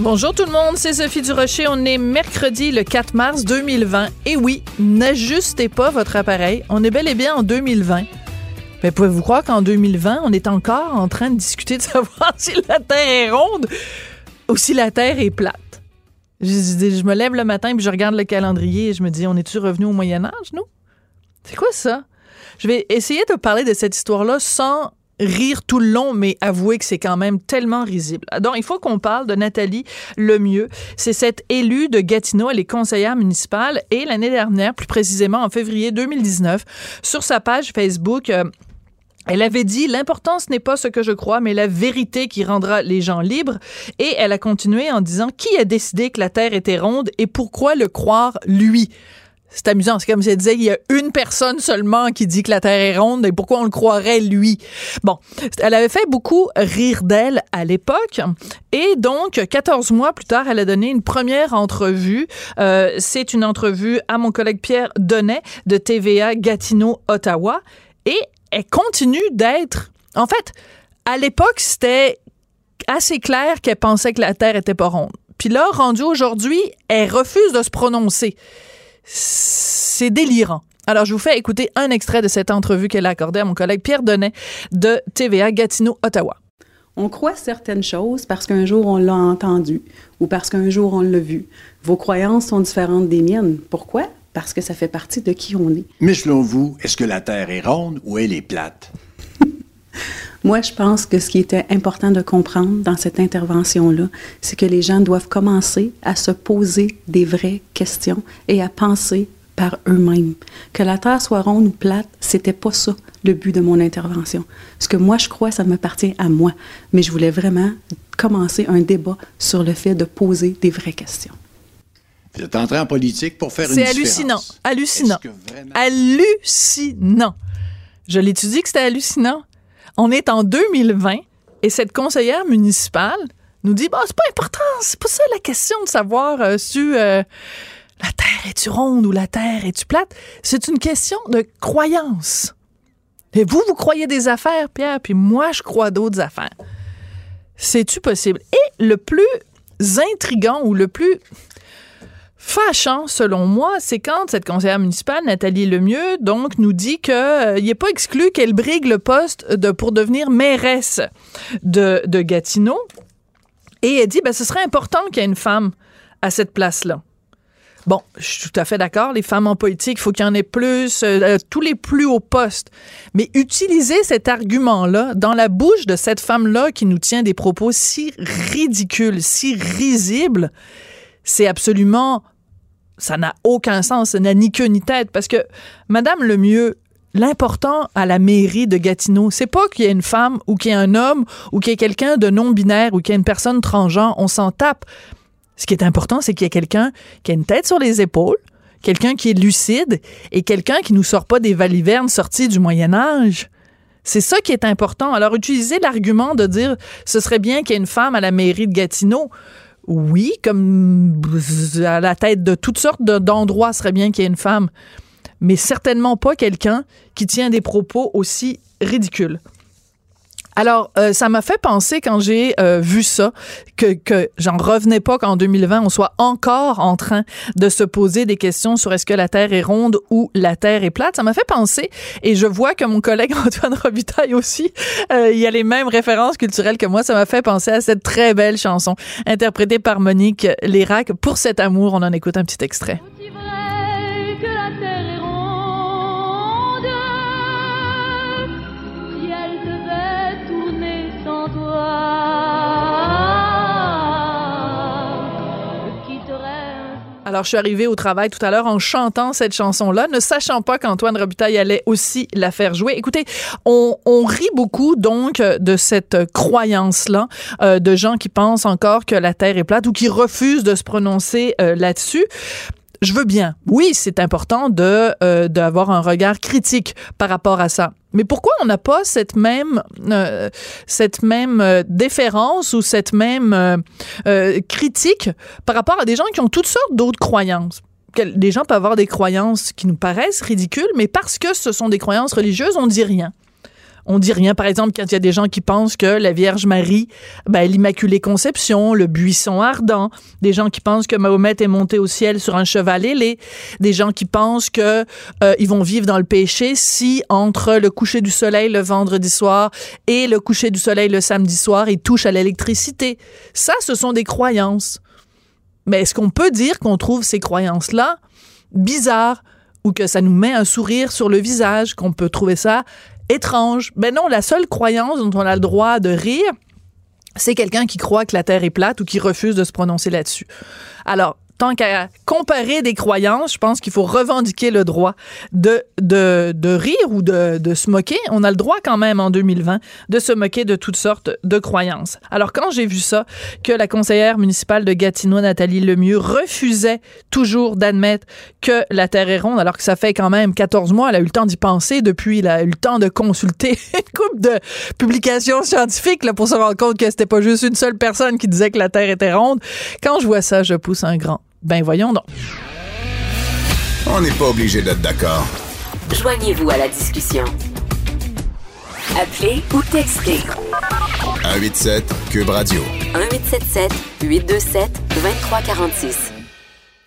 Bonjour tout le monde, c'est Sophie Durocher. On est mercredi le 4 mars 2020. Et oui, n'ajustez pas votre appareil. On est bel et bien en 2020. Mais pouvez-vous croire qu'en 2020, on est encore en train de discuter de savoir si la Terre est ronde ou si la Terre est plate? Je, me lève le matin puis je regarde le calendrier et je me dis, on est-tu revenu au Moyen Âge, nous? C'est quoi ça? Je vais essayer de parler de cette histoire-là sans rire tout le long, mais avouer que c'est quand même tellement risible. Donc, il faut qu'on parle de Nathalie Lemieux. C'est cette élue de Gatineau, elle est conseillère municipale et l'année dernière, plus précisément en février 2019, sur sa page Facebook, euh, elle avait dit l'important ce n'est pas ce que je crois mais la vérité qui rendra les gens libres et elle a continué en disant qui a décidé que la terre était ronde et pourquoi le croire lui c'est amusant, c'est comme si elle disait il y a une personne seulement qui dit que la Terre est ronde et pourquoi on le croirait lui? Bon, elle avait fait beaucoup rire d'elle à l'époque et donc 14 mois plus tard, elle a donné une première entrevue. Euh, c'est une entrevue à mon collègue Pierre Donnet de TVA Gatineau Ottawa et elle continue d'être. En fait, à l'époque, c'était assez clair qu'elle pensait que la Terre était pas ronde. Puis là, rendue aujourd'hui, elle refuse de se prononcer. C'est délirant. Alors, je vous fais écouter un extrait de cette entrevue qu'elle a accordée à mon collègue Pierre Donnet de TVA Gatineau, Ottawa. On croit certaines choses parce qu'un jour on l'a entendu ou parce qu'un jour on l'a vu. Vos croyances sont différentes des miennes. Pourquoi? Parce que ça fait partie de qui on est. Mais selon vous, est-ce que la Terre est ronde ou elle est plate? Moi, je pense que ce qui était important de comprendre dans cette intervention-là, c'est que les gens doivent commencer à se poser des vraies questions et à penser par eux-mêmes. Que la Terre soit ronde ou plate, c'était pas ça le but de mon intervention. Ce que moi je crois, ça m'appartient à moi. Mais je voulais vraiment commencer un débat sur le fait de poser des vraies questions. Vous êtes entré en politique pour faire une C'est hallucinant. Hallucinant. Vraiment... Hallucinant. Je l'étudie que c'était hallucinant? On est en 2020 et cette conseillère municipale nous dit bah, c'est pas important, c'est pas ça la question de savoir euh, si euh, la Terre est-tu ronde ou la Terre est-tu plate? C'est une question de croyance. Et vous, vous croyez des affaires, Pierre, puis moi, je crois d'autres affaires. C'est-tu possible? Et le plus intrigant ou le plus fâchant, selon moi, c'est quand cette conseillère municipale, Nathalie Lemieux, donc, nous dit qu'il euh, n'est pas exclu qu'elle brigue le poste de, pour devenir mairesse de, Gatineau. Et elle dit, ben, ce serait important qu'il y ait une femme à cette place-là. Bon, je suis tout à fait d'accord. Les femmes en politique, il faut qu'il y en ait plus, euh, tous les plus hauts postes. Mais utiliser cet argument-là dans la bouche de cette femme-là qui nous tient des propos si ridicules, si risibles, c'est absolument. Ça n'a aucun sens. Ça n'a ni queue ni tête. Parce que, Madame Lemieux, l'important à la mairie de Gatineau, c'est pas qu'il y ait une femme ou qu'il y ait un homme ou qu'il y ait quelqu'un de non-binaire ou qu'il y ait une personne transgenre. On s'en tape. Ce qui est important, c'est qu'il y ait quelqu'un qui a une tête sur les épaules, quelqu'un qui est lucide et quelqu'un qui nous sort pas des valivernes sorties du Moyen Âge. C'est ça qui est important. Alors, utiliser l'argument de dire ce serait bien qu'il y ait une femme à la mairie de Gatineau. Oui, comme à la tête de toutes sortes d'endroits, serait bien qu'il y ait une femme. Mais certainement pas quelqu'un qui tient des propos aussi ridicules. Alors, euh, ça m'a fait penser quand j'ai euh, vu ça que, que j'en revenais pas qu'en 2020, on soit encore en train de se poser des questions sur est-ce que la Terre est ronde ou la Terre est plate. Ça m'a fait penser, et je vois que mon collègue Antoine Robitaille aussi, euh, il y a les mêmes références culturelles que moi. Ça m'a fait penser à cette très belle chanson interprétée par Monique Lérac. Pour cet amour, on en écoute un petit extrait. Alors, je suis arrivée au travail tout à l'heure en chantant cette chanson-là, ne sachant pas qu'Antoine Robitaille allait aussi la faire jouer. Écoutez, on, rit beaucoup donc de cette croyance-là euh, de gens qui pensent encore que la Terre est plate ou qui refusent de se prononcer euh, là-dessus je veux bien. Oui, c'est important de euh, d'avoir un regard critique par rapport à ça. Mais pourquoi on n'a pas cette même euh, cette même euh, déférence ou cette même euh, euh, critique par rapport à des gens qui ont toutes sortes d'autres croyances? Des gens peuvent avoir des croyances qui nous paraissent ridicules, mais parce que ce sont des croyances religieuses, on dit rien. On dit rien. Par exemple, quand il y a des gens qui pensent que la Vierge Marie, ben, l'Immaculée Conception, le buisson ardent, des gens qui pensent que Mahomet est monté au ciel sur un cheval ailé, des gens qui pensent que euh, ils vont vivre dans le péché si entre le coucher du soleil le vendredi soir et le coucher du soleil le samedi soir, ils touchent à l'électricité. Ça, ce sont des croyances. Mais est-ce qu'on peut dire qu'on trouve ces croyances-là bizarres ou que ça nous met un sourire sur le visage, qu'on peut trouver ça étrange? Ben non, la seule croyance dont on a le droit de rire, c'est quelqu'un qui croit que la Terre est plate ou qui refuse de se prononcer là-dessus. Alors, tant qu'à comparer des croyances, je pense qu'il faut revendiquer le droit de, de, de rire ou de, de se moquer. On a le droit quand même en 2020 de se moquer de toutes sortes de croyances. Alors quand j'ai vu ça, que la conseillère municipale de Gatineau, Nathalie Lemieux, refusait toujours d'admettre que la Terre est ronde, alors que ça fait quand même 14 mois, elle a eu le temps d'y penser depuis, elle a eu le temps de consulter une couple de publications scientifiques là, pour se rendre compte que c'était pas juste une seule personne qui disait que la Terre était ronde. Quand je vois ça, je pousse un grand. Ben voyons donc. On n'est pas obligé d'être d'accord. Joignez-vous à la discussion. Appelez ou textez 187 Cube Radio. 1877 827 2346.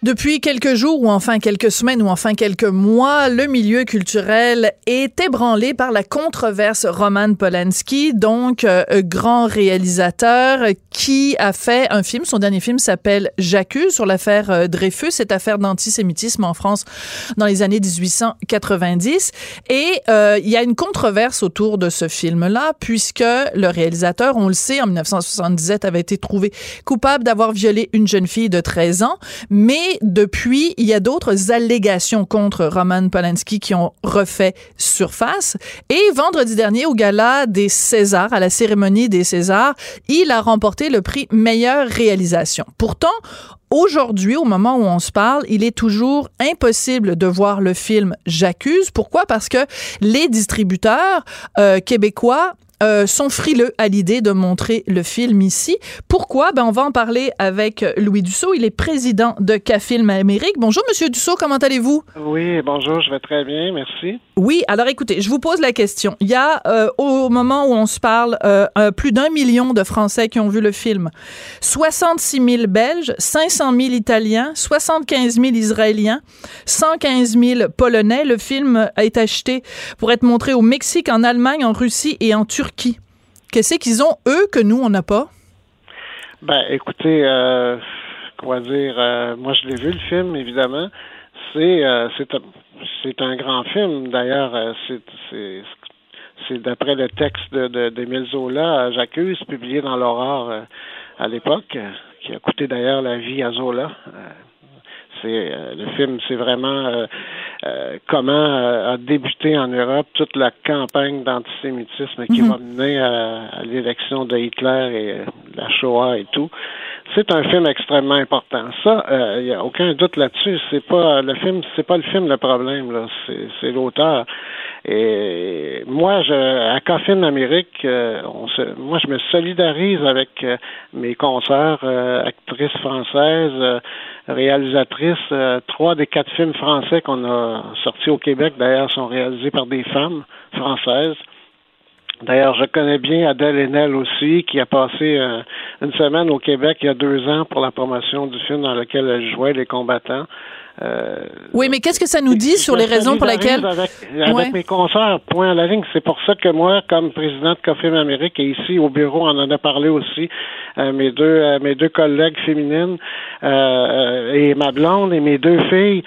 Depuis quelques jours ou enfin quelques semaines ou enfin quelques mois, le milieu culturel est ébranlé par la controverse Roman Polanski, donc euh, grand réalisateur qui a fait un film. Son dernier film s'appelle J'accuse sur l'affaire euh, Dreyfus, cette affaire d'antisémitisme en France dans les années 1890. Et euh, il y a une controverse autour de ce film-là, puisque le réalisateur, on le sait, en 1977 avait été trouvé coupable d'avoir violé une jeune fille de 13 ans, mais depuis, il y a d'autres allégations contre Roman Polanski qui ont refait surface. Et vendredi dernier, au gala des Césars, à la cérémonie des Césars, il a remporté le prix meilleure réalisation. Pourtant, Aujourd'hui, au moment où on se parle, il est toujours impossible de voir le film J'accuse. Pourquoi? Parce que les distributeurs euh, québécois euh, sont frileux à l'idée de montrer le film ici. Pourquoi? Ben, on va en parler avec Louis Dussault. Il est président de Cafilm Amérique. Bonjour, Monsieur Dussault, comment allez-vous? Oui, bonjour, je vais très bien, merci. Oui, alors écoutez, je vous pose la question. Il y a, euh, au moment où on se parle, euh, plus d'un million de Français qui ont vu le film. 66 000 Belges, 500 000 Italiens, 75 000 Israéliens, 115 000 Polonais. Le film a été acheté pour être montré au Mexique, en Allemagne, en Russie et en Turquie. Qu'est-ce qu'ils ont, eux, que nous, on n'a pas? Ben, écoutez, euh, quoi dire, euh, moi je l'ai vu le film, évidemment. C'est euh, c'est un, grand film. D'ailleurs, euh, c'est d'après le texte de de- d'Émile Zola, euh, J'accuse, publié dans l'Aurore à l'époque, qui a coûté d'ailleurs la vie à Zola. C'est euh, le film, c'est vraiment euh, euh, comment a débuté en Europe toute la campagne d'antisémitisme qui Mhm. va mener à, à l'élection de Hitler et la Shoah et tout. C'est un film extrêmement important. Ça, il n'y a aucun doute là-dessus. C'est pas le film, c'est pas le film le problème c'est l'auteur. Et moi, je, à Coffin Amérique, euh, on se, moi, je me solidarise avec euh, mes consoeurs, euh, actrices françaises, réalisatrices. Trois des quatre films français qu'on a sortis au Québec, d'ailleurs, sont réalisés par des femmes françaises. D'ailleurs, je connais bien Adèle Haenel aussi, qui a passé une semaine au Québec il y a deux ans pour la promotion du film dans lequel elle jouait les combattants. Euh, Oui, mais qu'est-ce que ça nous dit sur les raisons pour lesquelles... Avec, avec Ouais. mes concerts, point à la ligne. C'est pour ça que moi, comme président de Coffee Amérique, et ici au bureau, on en a parlé aussi, euh, mes deux euh, mes deux collègues féminines et ma blonde et mes deux filles.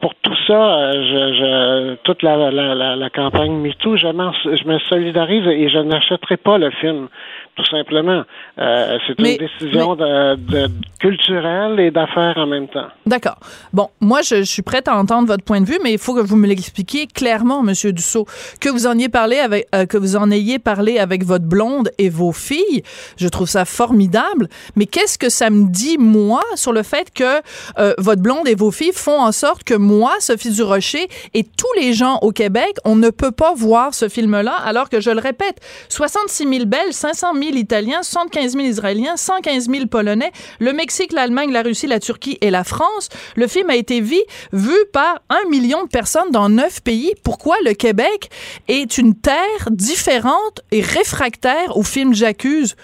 pour tout ça, je, je toute la, la, la, la campagne MeToo, je, je me solidarise et je n'achèterai pas le film tout simplement. Euh, c'est Mais- une décision de, de- culturelle et d'affaires en même temps. D'accord. Bon, moi, je, je suis prête à entendre votre point de vue, mais il faut que vous me l'expliquiez clairement, Monsieur Dussault, que vous en ayez parlé avec, euh, que vous en ayez parlé avec votre blonde et vos filles. Je trouve ça formidable. Mais qu'est-ce que ça me dit moi sur le fait que euh, votre blonde et vos filles font en sorte que moi, Sophie Durocher, et tous les gens au Québec, on ne peut pas voir ce film-là, alors que je le répète, 66 000 Belges, 500 000 Italiens, 75 000 Israéliens, 115 000 Polonais, le Mexique, l'Allemagne, la Russie, la Turquie et la France. Le film a été vu, vu par un million de personnes dans neuf pays. Pourquoi le Québec est une terre différente et réfractaire au film J'accuse?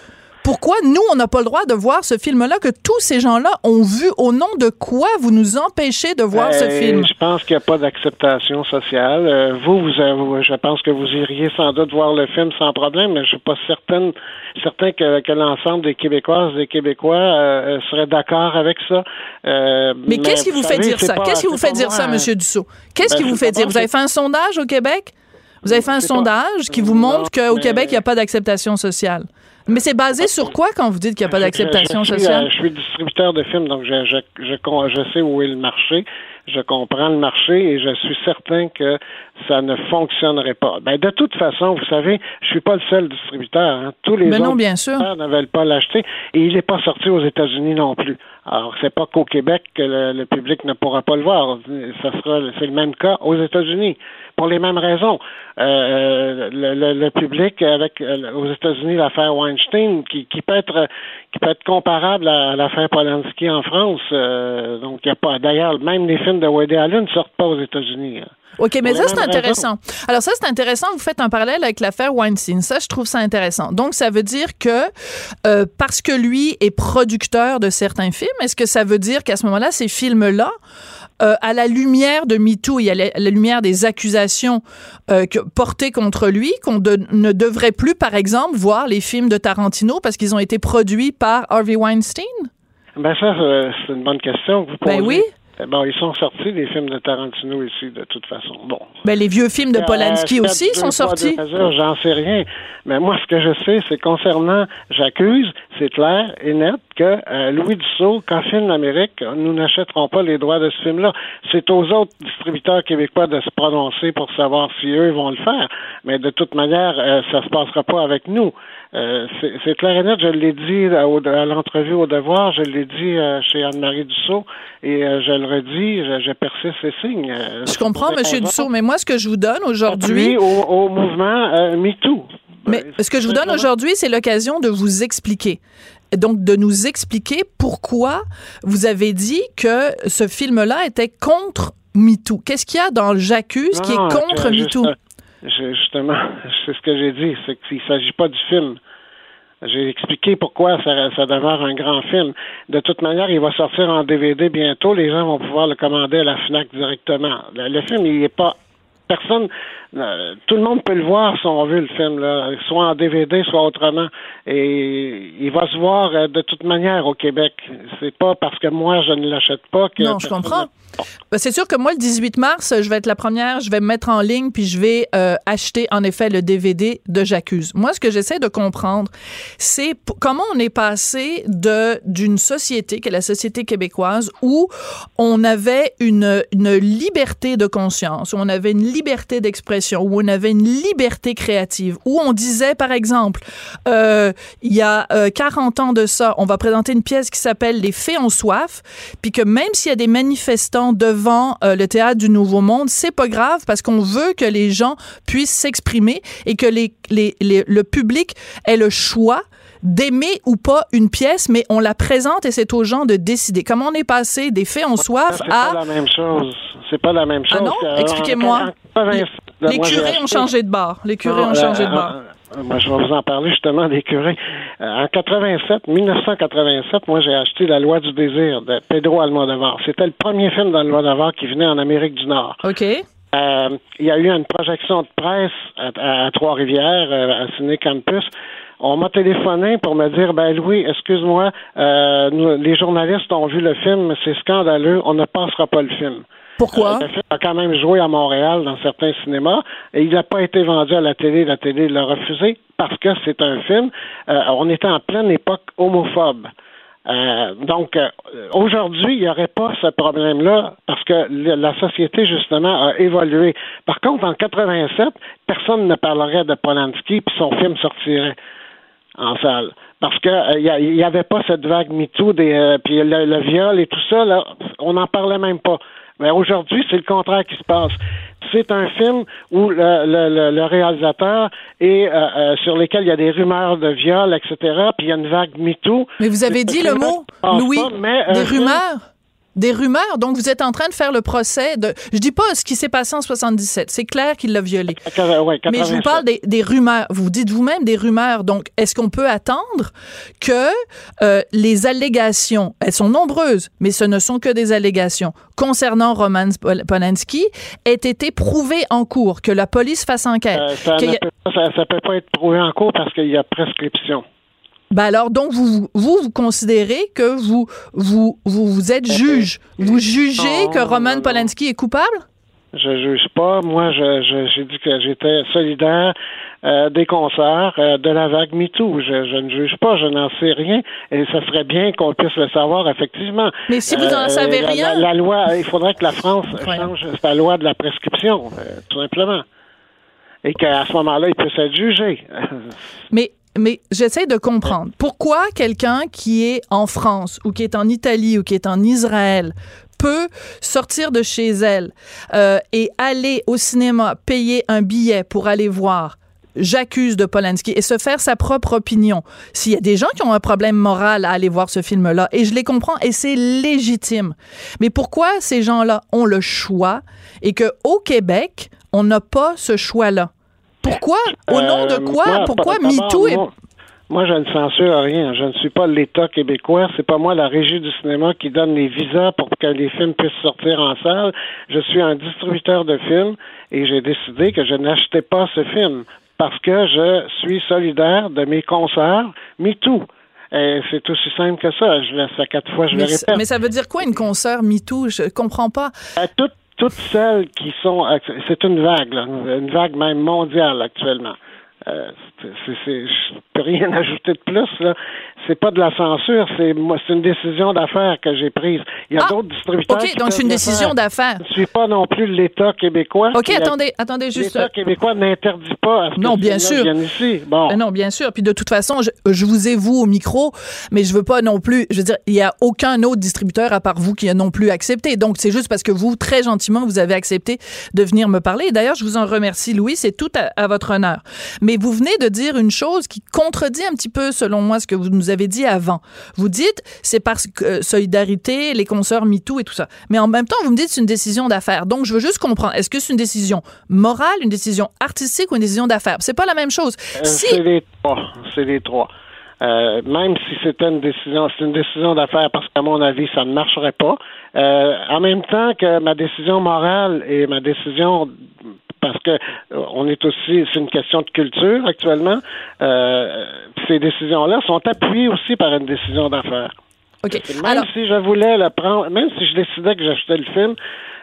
Pourquoi nous, on n'a pas le droit de voir ce film-là que tous ces gens-là ont vu? Au nom de quoi vous nous empêchez de voir ce Euh, film? Je pense qu'il n'y a pas d'acceptation sociale. Euh, vous, vous, avez- je pense que vous iriez sans doute voir le film sans problème, mais je suis pas certaine, certain que, que l'ensemble des Québécoises et des Québécois euh, euh, seraient d'accord avec ça. Euh, Mais, qu'est-ce qui vous fait savez, dire ça? Qu'est-ce qui vous fait dire ça. Monsieur Dussault? Qu'est-ce Ben, qui vous fait dire? Vous avez fait un sondage au Québec? Vous avez fait un pas- sondage qui vous montre qu'au Québec, il n'y a pas d'acceptation sociale. Mais c'est basé sur quoi quand vous dites qu'il n'y a pas d'acceptation je, je suis, sociale? euh, je suis distributeur de films, donc je, je, je, sais où est le marché, je comprends le marché et je suis certain que ça ne fonctionnerait pas. Ben, de toute façon, vous savez, je suis pas le seul distributeur. hein. Tous les Mais autres non, bien distributeurs ne veulent pas l'acheter et il n'est pas sorti aux États-Unis non plus. Alors, c'est pas qu'au Québec que le, le public ne pourra pas le voir. Ça sera, c'est le même cas aux États-Unis pour les mêmes raisons. Euh, le, le- le public avec euh, aux États-Unis l'affaire Weinstein qui, qui peut être qui peut être comparable à, l'affaire Polanski en France. Euh, donc il y a pas. D'ailleurs, même les films de Woody Allen ne sortent pas aux États-Unis. hein. OK, mais ça, c'est intéressant. Alors, ça, c'est intéressant. Vous faites un parallèle avec l'affaire Weinstein. Ça, je trouve ça intéressant. Donc, ça veut dire que euh, parce que lui est producteur de certains films, est-ce que ça veut dire qu'à ce moment-là, ces films-là, euh, à la lumière de MeToo et à la, à la lumière des accusations euh, que- portées contre lui, qu'on de- ne devrait plus, par exemple, voir les films de Tarantino parce qu'ils ont été produits par Harvey Weinstein? Ben ça, c'est une bonne question que vous posez. Ben oui. Eh Bon, ils sont sortis les films de Tarantino ici, de toute façon. Bon, Ben, les vieux films de Euh, Polanski aussi deux sont sortis. J'en sais rien. Mais moi, ce que je sais, c'est concernant J'accuse, c'est clair et net que euh, Louis Dussault, quand filme l'Amérique, nous n'achèterons pas les droits de ce film-là. C'est aux autres distributeurs québécois de se prononcer pour savoir si eux vont le faire. Mais de toute manière, euh, ça se passera pas avec nous. Euh, c'est clair et net, je l'ai dit à, l'entrevue au devoir, je l'ai dit euh, chez Anne-Marie Dussault et euh, je le redis, je, je persiste et signe. Euh, Je comprends, raisons Dussault, mais moi, ce que je vous donne aujourd'hui, au, au mouvement MeToo. Mais ce que je vous donne aujourd'hui, c'est l'occasion de vous expliquer. Donc, de nous expliquer pourquoi vous avez dit que ce film-là était contre MeToo. Qu'est-ce qu'il y a dans le J'accuse qui est contre MeToo? Justement, c'est ce que j'ai dit, c'est qu'il ne s'agit pas du film. J'ai expliqué pourquoi ça, ça demeure un grand film. De toute manière, il va sortir en DVD bientôt. Les gens vont pouvoir le commander à la FNAC directement. Le, le film, il n'est pas... Personne... euh, tout le monde peut le voir si on veut le film, là, soit en DVD, soit autrement. Et il va se voir euh, de toute manière au Québec. C'est pas parce que moi, je ne l'achète pas que... Non, je comprends. ne- Ben, c'est sûr que moi, le 18 mars, je vais être la première, je vais me mettre en ligne, puis je vais euh, acheter, en effet, le DVD de J'accuse. Moi, ce que j'essaie de comprendre, c'est comment on est passé de d'une société, qui est la société québécoise, où on avait une, une liberté de conscience, où on avait une liberté d'expression, où on avait une liberté créative, où on disait, par exemple, euh, il y a euh, 40 ans de ça, on va présenter une pièce qui s'appelle Les Fées ont soif, puis que même s'il y a des manifestants devant euh, le théâtre du Nouveau Monde, c'est pas grave parce qu'on veut que les gens puissent s'exprimer et que les, les, les- le public ait le choix d'aimer ou pas une pièce, mais on la présente et c'est aux gens de décider. Comment on est passé des Fées ont soif C'est pas à la même chose. C'est pas la même chose. Ah non? que- Expliquez-moi. en 87, les moi, j'ai curés ont changé de bar. Les curés Non, ont changé de euh, bar. euh, moi, je vais vous en parler justement des curés. Euh, en 87, 1987, moi, j'ai acheté La Loi du désir de Pedro Almodovar. C'était le premier film d'Almodovar qui venait en Amérique du Nord. OK. Euh, il y a eu une projection de presse à, à Trois-Rivières, à Ciné Campus. On m'a téléphoné pour me dire, ben Louis, excuse-moi, euh, les journalistes ont vu le film, c'est scandaleux, on ne passera pas le film. Pourquoi? Euh, le film a quand même joué à Montréal dans certains cinémas et il n'a pas été vendu à la télé. La télé l'a refusé parce que c'est un film. euh, on était en pleine époque homophobe. Euh, donc, euh, aujourd'hui, il n'y aurait pas ce problème-là parce que la société, justement, a évolué. Par contre, en 87, personne ne parlerait de Polanski puis son film sortirait en salle. Parce que euh, il n'y avait pas cette vague MeToo, des, puis le, viol et tout ça, on n'en parlait même pas. Mais aujourd'hui, c'est le contraire qui se passe. C'est un film où le, le, le- le réalisateur est euh, euh, sur lequel il y a des rumeurs de viol, etc. Puis il y a une vague MeToo. Mais vous avez dit le mot, Louis, pas, mais un des rumeurs? Des rumeurs. Donc, vous êtes en train de faire le procès de. Je dis pas ce qui s'est passé en 77. C'est clair qu'il l'a violé. Ouais, Mais je vous 87. parle des, des rumeurs. Vous dites vous-même des rumeurs. Donc, est-ce qu'on peut attendre que euh, les allégations, elles sont nombreuses, mais ce ne sont que des allégations, concernant Roman Pol- Polanski, aient été prouvées en cours, que la police fasse enquête? Euh, ça, ne a- peut, pas- ça, ça peut pas être prouvé en cours parce qu'il y a prescription. Ben alors, donc, vous, vous, vous considérez que vous, vous, vous, vous êtes juge. Vous jugez Non, que Roman non, non. Polanski est coupable? Je juge pas. Moi, je, je- j'ai dit que j'étais solidaire euh, des concerts euh, de la vague MeToo. Je, je ne juge pas, je n'en sais rien. Et ça serait bien qu'on puisse le savoir, effectivement. Mais si vous en savez la, rien- La, la loi, il faudrait que la France Incroyable. change sa loi de la prescription, euh, tout simplement. Et qu'à ce moment-là, il puisse être jugé. Mais, mais j'essaie de comprendre. Pourquoi quelqu'un qui est en France ou qui est en Italie ou qui est en Israël peut sortir de chez elle euh, et aller au cinéma, payer un billet pour aller voir J'accuse de Polanski et se faire sa propre opinion. S'il y a des gens qui ont un problème moral à aller voir ce film-là, et je les comprends, et c'est légitime. Mais pourquoi ces gens-là ont le choix et que au Québec, on n'a pas ce choix-là? Pourquoi? Au nom de Euh, quoi? moi, Pourquoi MeToo est... moi, je ne censure rien. Je ne suis pas l'État québécois. C'est pas moi la régie du cinéma qui donne les visas pour que les films puissent sortir en salle. Je suis un distributeur de films et j'ai décidé que je n'achetais pas ce film parce que je suis solidaire de mes concerts MeToo. Et C'est aussi simple que ça. Je le, ça quatre fois, je Mais, le répète. mais ça veut dire quoi une consoeur MeToo? Je comprends pas. À toutes, toutes celles qui sont. C'est une vague, là, une vague même mondiale actuellement. Euh, c'est, c'est- je peux rien ajouter de plus. Là. C'est pas de la censure, c'est moi, c'est une décision d'affaires que j'ai prise. Il y a Ah, d'autres distributeurs. OK, qui donc c'est une décision faire. d'affaires. Je ne suis pas non plus l'État québécois. OK, a- attendez, attendez juste. L'État québécois n'interdit pas à ce que Non, ce bien sûr. vienne ici. Bon. Ben non, bien sûr. Puis de toute façon, je, je vous ai vous au micro, mais je veux pas non plus. Je veux dire, il y a aucun autre distributeur à part vous qui a non plus accepté. Donc c'est juste parce que vous, très gentiment, vous avez accepté de venir me parler. D'ailleurs, je vous en remercie, Louis. C'est tout à, à votre honneur. Mais vous venez de dire une chose qui contredit un petit peu, selon moi, ce que vous nous avez dit avant. Vous dites, c'est parce que euh, solidarité, les consoeurs MeToo et tout ça. Mais en même temps, vous me dites c'est une décision d'affaires. Donc je veux juste comprendre. Est-ce que c'est une décision morale, une décision artistique ou une décision d'affaires? C'est pas la même chose. Euh, si C'est les trois. C'est les trois. Euh, même si c'était une décision, c'est une décision d'affaires parce qu'à mon avis, ça ne marcherait pas. Euh, en même temps que ma décision morale et ma décision parce que euh, on est aussi, c'est une question de culture actuellement. Euh, ces décisions-là sont appuyées aussi par une décision d'affaires. OK. Même Alors, si je voulais le prendre, même si je décidais que j'achetais le film,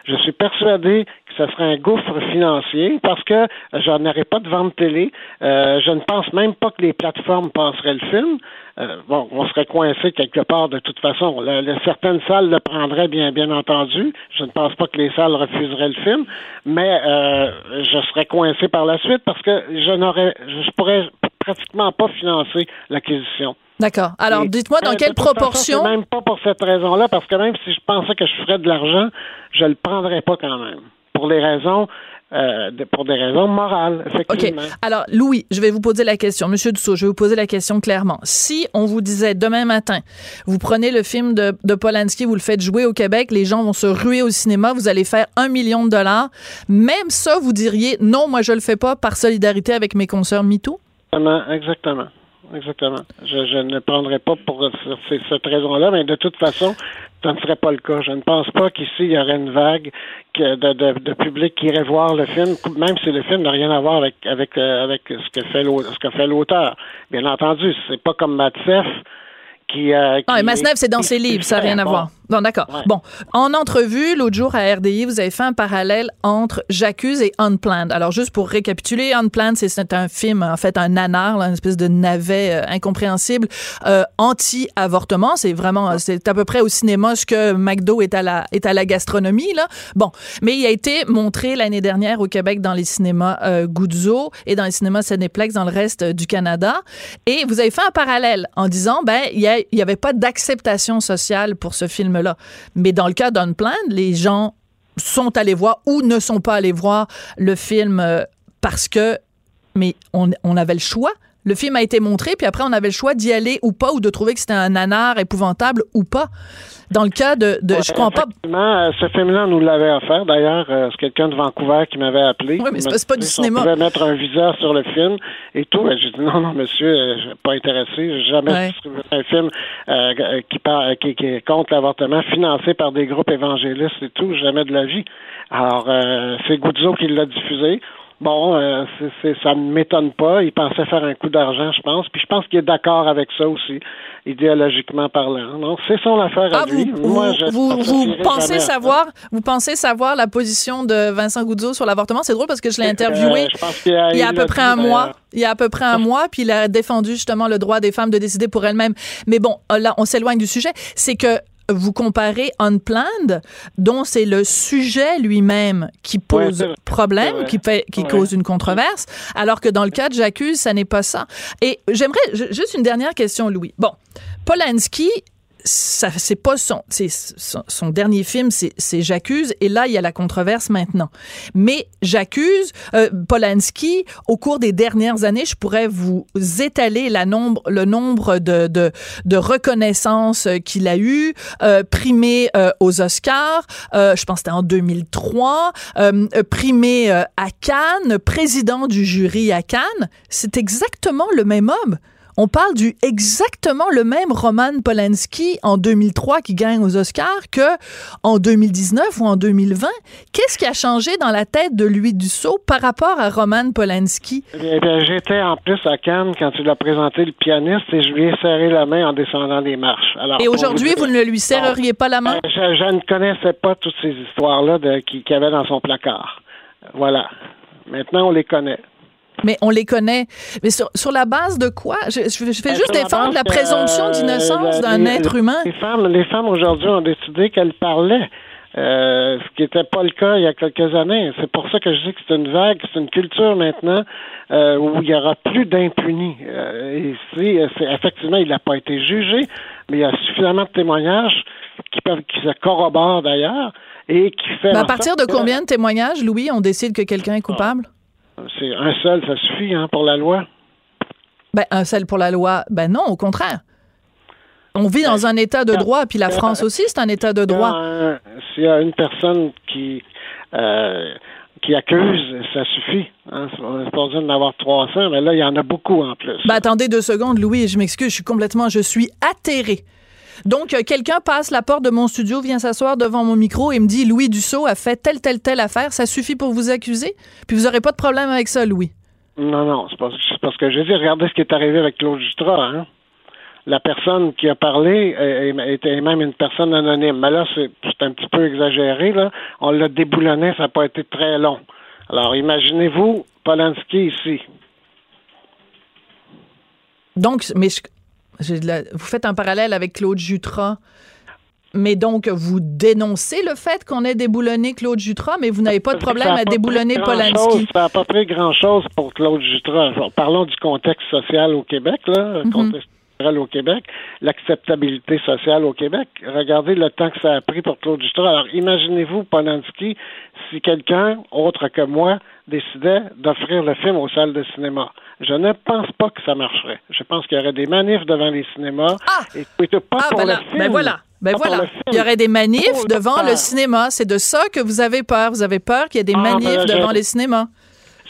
je suis persuadé que ça serait un gouffre financier parce que j'en aurais pas de vente télé. Euh, je ne pense même pas que les plateformes passeraient le film. Euh, bon, on serait coincé quelque part de toute façon. Certaines salles le prendraient bien, bien entendu. Je ne pense pas que les salles refuseraient le film, mais euh, je serais coincé par la suite parce que je n'aurais, je pourrais pratiquement pas financer l'acquisition. D'accord. Alors, dites-moi dans mais quelle façon, proportion. même pas pour cette raison-là, parce que même si je pensais que je ferais de l'argent, je le prendrais pas quand même. Pour les raisons, euh, pour des raisons morales, OK. effectivement. Alors, Louis, je vais vous poser la question. Monsieur Dussault, je vais vous poser la question clairement. Si on vous disait demain matin, vous prenez le film de, de Polanski, vous le faites jouer au Québec, les gens vont se ruer au cinéma, vous allez faire un million de dollars, même ça, vous diriez non, moi, je le fais pas par solidarité avec mes consoeurs MeToo? Exactement, exactement. Exactement. Je, je ne prendrais pas pour cette raison-là, mais de toute façon, ça ne serait pas le cas. Je ne pense pas qu'ici, il y aurait une vague que de, de, de public qui irait voir le film, même si le film n'a rien à voir avec, avec, euh, avec ce que fait l'auteur. Bien entendu, c'est pas comme Matsef qui. Euh, Non, et c'est dans ses livres, ça n'a rien à voir. Bon, d'accord. Ouais. Bon, en entrevue, l'autre jour à RDI, vous avez fait un parallèle entre J'accuse et Unplanned. Alors, juste pour récapituler, Unplanned, c'est- un film, en fait, un nanar, là, une espèce de navet euh, incompréhensible, euh, anti-avortement. C'est vraiment, c'est à peu près au cinéma ce que McDo est à la, est à la gastronomie, là. Bon, mais il a été montré l'année dernière au Québec dans les cinémas euh, Guzzo et dans les cinémas Cinéplex dans le reste euh, du Canada. Et vous avez fait un parallèle en disant, ben, il y, a- il y avait pas d'acceptation sociale pour ce Mais dans le cas d'Unplanned, les gens sont allés voir ou ne sont pas allés voir le film euh, parce que, mais on avait le choix. Le film a été montré, puis après, on avait le choix d'y aller ou pas, ou de trouver que c'était un nanar épouvantable ou pas. Dans le cas de, de je comprends pas. Euh, ce film-là, on nous l'avait offert. D'ailleurs, euh, c'est quelqu'un de Vancouver qui m'avait appelé. Oui, mais c'est pas- pas du si cinéma. On pouvait mettre un visa sur le film et tout. J'ai dit non, non, monsieur, euh, je suis pas intéressé. J'ai jamais Ouais. distribué un film qui, par- qui, qui est contre l'avortement, financé par des groupes évangélistes et tout. Jamais de la vie. Alors, c'est Guzzo qui l'a diffusé. Bon, euh, c'est, c'est- ça ne m'étonne pas. Il pensait faire un coup d'argent, je pense. Puis je pense qu'il est d'accord avec ça aussi, idéologiquement parlant. Non, c'est son affaire Ah, à vous, lui. vous, Moi, je vous, vous pensez savoir, vous pensez savoir la position de Vincent Goudzo sur l'avortement? C'est drôle parce que je l'ai interviewé Euh, je a- il y a à peu près un mois. Il y a à peu près un mois, puis il a défendu justement le droit des femmes de décider pour elles-mêmes. Mais bon, là, on s'éloigne du sujet. C'est que vous comparez Unplanned, dont c'est le sujet lui-même qui pose Ouais, problème, qui fait, qui Ouais. cause une controverse, alors que dans le cas de J'accuse, ça n'est pas ça. Et j'aimerais ju- juste une dernière question, Louis. Bon, Polanski, ça c'est pas son son, son dernier film c'est J'accuse et là il y a la controverse maintenant. Mais J'accuse euh, Polanski au cours des dernières années je pourrais vous étaler la nombre le nombre de de, de reconnaissances qu'il a eu euh, primé euh, aux Oscars euh, je pense c'était en 2003 euh, euh, primé euh, à Cannes président du jury à Cannes. C'est exactement le même homme on parle du exactement le même Roman Polanski en 2003 qui gagne aux Oscars que en 2019 ou en 2020. Qu'est-ce qui a changé dans la tête de Louis Dussault par rapport à Roman Polanski? Eh bien, j'étais en plus à Cannes quand tu l'as présenté le pianiste et je lui ai serré la main en descendant les marches. Alors, Et aujourd'hui, vous ne lui serreriez pas la main? Euh, Je, je ne connaissais pas toutes ces histoires-là qu'il y avait dans son placard. Voilà. Maintenant, on les connaît. Mais on les connaît. Mais sur, sur la base de quoi? Je, je- je fais Euh, juste la défendre la présomption euh, d'innocence d'un les- être humain. Les femmes, les femmes aujourd'hui ont décidé qu'elles parlaient. euh, ce qui n'était pas le cas il y a quelques années. C'est pour ça que je dis que c'est une vague, c'est une culture maintenant euh, où il y aura plus d'impunis. Euh, et si, euh, c'est- effectivement, il n'a pas été jugé, mais il y a suffisamment de témoignages qui peuvent, qui se corroborent d'ailleurs, et qui fait. Mais à partir de combien de témoignages, Louis, on décide que quelqu'un est coupable? C'est un seul, ça suffit hein, pour la loi? Ben, un seul pour la loi. Ben non, au contraire. On vit dans un état de droit, puis la France aussi, c'est un état de droit. S'il y a une personne qui euh, qui accuse, ça suffit. Hein. On n'est pas besoin d'en avoir 300, mais là, il y en a beaucoup en plus. Ben, attendez deux secondes, Louis, je m'excuse, je suis complètement, je suis atterrée. Donc, euh, quelqu'un passe la porte de mon studio, vient s'asseoir devant mon micro et me dit Louis Dussault a fait telle, telle, telle affaire, ça suffit pour vous accuser? Puis vous n'aurez pas de problème avec ça, Louis. Non, non, c'est parce, que j'ai dit, regardez ce qui est arrivé avec Claude Jutras. Hein. La personne qui a parlé était même une personne anonyme. Mais là, c'est un petit peu exagéré. Là. On l'a déboulonné, ça n'a pas été très long. Alors, imaginez-vous Polanski ici. Donc, mais je- la- vous faites un parallèle avec Claude Jutras. Mais donc, vous dénoncez le fait qu'on ait déboulonné Claude Jutras, mais vous n'avez pas de problème à déboulonner Polanski. Ça n'a pas pris grand-chose pour Claude Jutras. Alors, Parlons du contexte social au Québec, là, Mhm. contexte social au Québec, l'acceptabilité sociale au Québec. Regardez le temps que ça a pris pour Claude Jutras. Alors, imaginez-vous, Polanski, si quelqu'un, autre que moi, décidait d'offrir le film aux salles de cinéma. Je ne pense pas que ça marcherait. Je pense qu'il y aurait des manifs devant les cinémas. Ah! Et, et pas Ah, pour ben le là, film. ben voilà. Ben Pas voilà. Il y aurait des manifs Pour devant le cinéma. C'est de ça que vous avez peur. Vous avez peur qu'il y ait des Ah, manifs ben, devant je- les cinémas.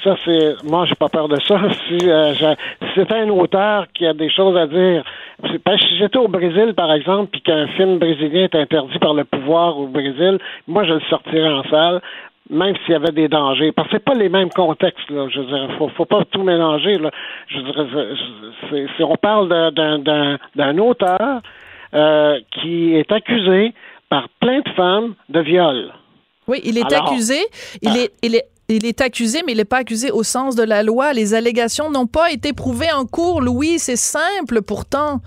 Ça, c'est. Moi, j'ai pas peur de ça. Si, euh, je- si c'était un auteur qui a des choses à dire. c'est- parce que Si j'étais au Brésil, par exemple, puis qu'un film brésilien est interdit par le pouvoir au Brésil, moi, je le sortirais en salle, même s'il y avait des dangers. Parce que c'est pas les mêmes contextes, là. Je veux dire, faut, faut pas tout mélanger, là. Je veux dire, c'est- c'est- si on parle d'un, d'un, d'un auteur euh, qui est accusé par plein de femmes de viol. Oui, il est Alors, accusé. Il ah. est, il est, il est accusé, mais il n'est pas accusé au sens de la loi. Les allégations n'ont pas été prouvées en cours, Louis. C'est simple pourtant.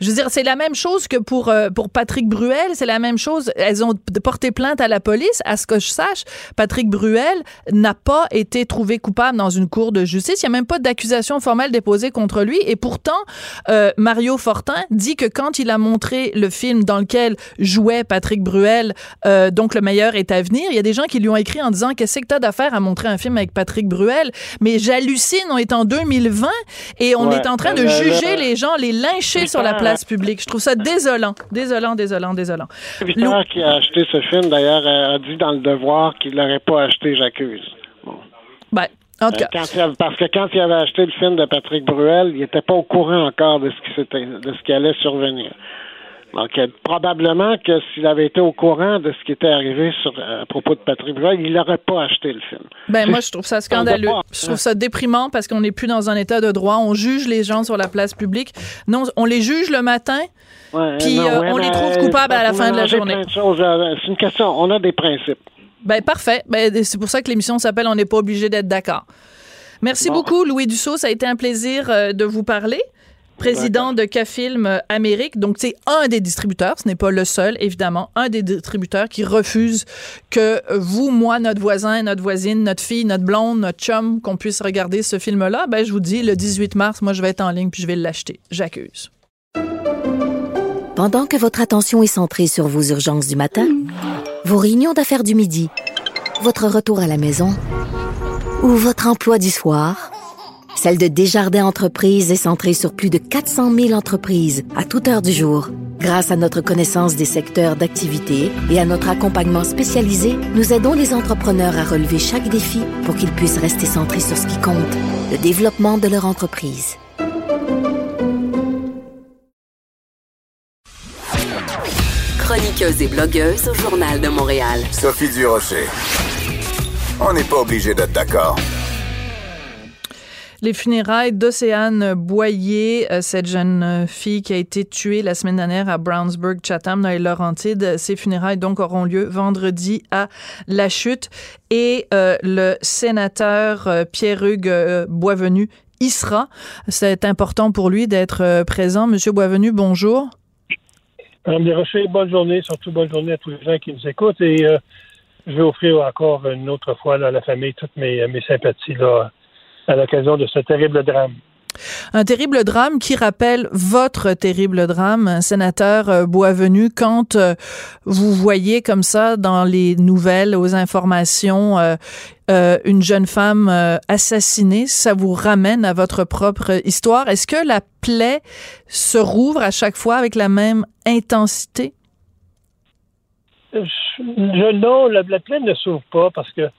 Je veux dire, c'est la même chose que pour, euh, pour Patrick Bruel. C'est la même chose. Elles ont porté plainte à la police. À ce que je sache, Patrick Bruel n'a pas été trouvé coupable dans une cour de justice. Il n'y a même pas d'accusation formelle déposée contre lui. Et pourtant, euh, Mario Fortin dit que quand il a montré le film dans lequel jouait Patrick Bruel, euh, donc Le meilleur est à venir, il y a des gens qui lui ont écrit en disant Qu'est-ce que t'as d'affaire à montrer un film avec Patrick Bruel? Mais j'hallucine, on est en 2020 et on Ouais. est en train de juger le- les gens, les lyncher sur la place publique. Je trouve ça désolant. Désolant, désolant, désolant. Victor, qui a acheté ce film, d'ailleurs, a dit dans Le Devoir qu'il l'aurait pas acheté, j'accuse. Bon. Ben, en tout Euh, cas. quand il avait- parce que quand il avait acheté le film de Patrick Bruel, il n'était pas au courant encore de ce qui s'était, de ce qui allait survenir. Donc, euh, probablement que s'il avait été au courant de ce qui était arrivé sur, euh, à propos de Patrick Bruel, il n'aurait pas acheté le film. Ben moi je trouve ça scandaleux. Je trouve ça déprimant parce qu'on n'est plus dans un état de droit. On juge les gens sur la place publique. Non, on les juge le matin. Ouais, Puis, non, euh, ouais, on les mais, trouve coupables à la fin de la journée. C'est une question. On a des principes. Ben parfait. Ben c'est pour ça que l'émission s'appelle On n'est pas obligé d'être d'accord. Merci Bon. beaucoup Louis Dussault, ça a été un plaisir de vous parler. Président de Cafilm Amérique, donc c'est un des distributeurs, ce n'est pas le seul évidemment, un des distributeurs qui refuse que vous, moi, notre voisin, notre voisine, notre fille, notre blonde, notre chum, qu'on puisse regarder ce film-là. Ben je vous dis, le 18 mars, moi je vais être en ligne puis je vais l'acheter. J'accuse. Pendant que votre attention est centrée sur vos urgences du matin, vos réunions d'affaires du midi, votre retour à la maison ou votre emploi du soir, celle de Desjardins Entreprises est centrée sur plus de 400 000 entreprises à toute heure du jour. Grâce à notre connaissance des secteurs d'activité et à notre accompagnement spécialisé, nous aidons les entrepreneurs à relever chaque défi pour qu'ils puissent rester centrés sur ce qui compte, le développement de leur entreprise. Chroniqueuse et blogueuse au Journal de Montréal. Sophie Durocher. On n'est pas obligé d'être d'accord. Les funérailles d'Océane Boyer, euh, cette jeune euh, fille qui a été tuée la semaine dernière à Brownsburg, Chatham, dans les Laurentides. Ces funérailles, donc, auront lieu vendredi à La Chute. Et euh, le sénateur Pierre-Hugues Boisvenu y sera. C'est important pour lui d'être présent. Monsieur Boisvenu, bonjour. Madame Desrochers, bonne journée, surtout bonne journée à tous les gens qui nous écoutent. Et je vais offrir encore une autre fois à la famille toutes mes, mes sympathies là, à l'occasion de ce terrible drame. Un terrible drame qui rappelle votre terrible drame, sénateur Boisvenu, quand euh, vous voyez comme ça dans les nouvelles, aux informations, euh, euh, une jeune femme assassinée, ça vous ramène à votre propre histoire. Est-ce que la plaie se rouvre à chaque fois avec la même intensité? Je- non, la, la plaie ne s'ouvre pas parce que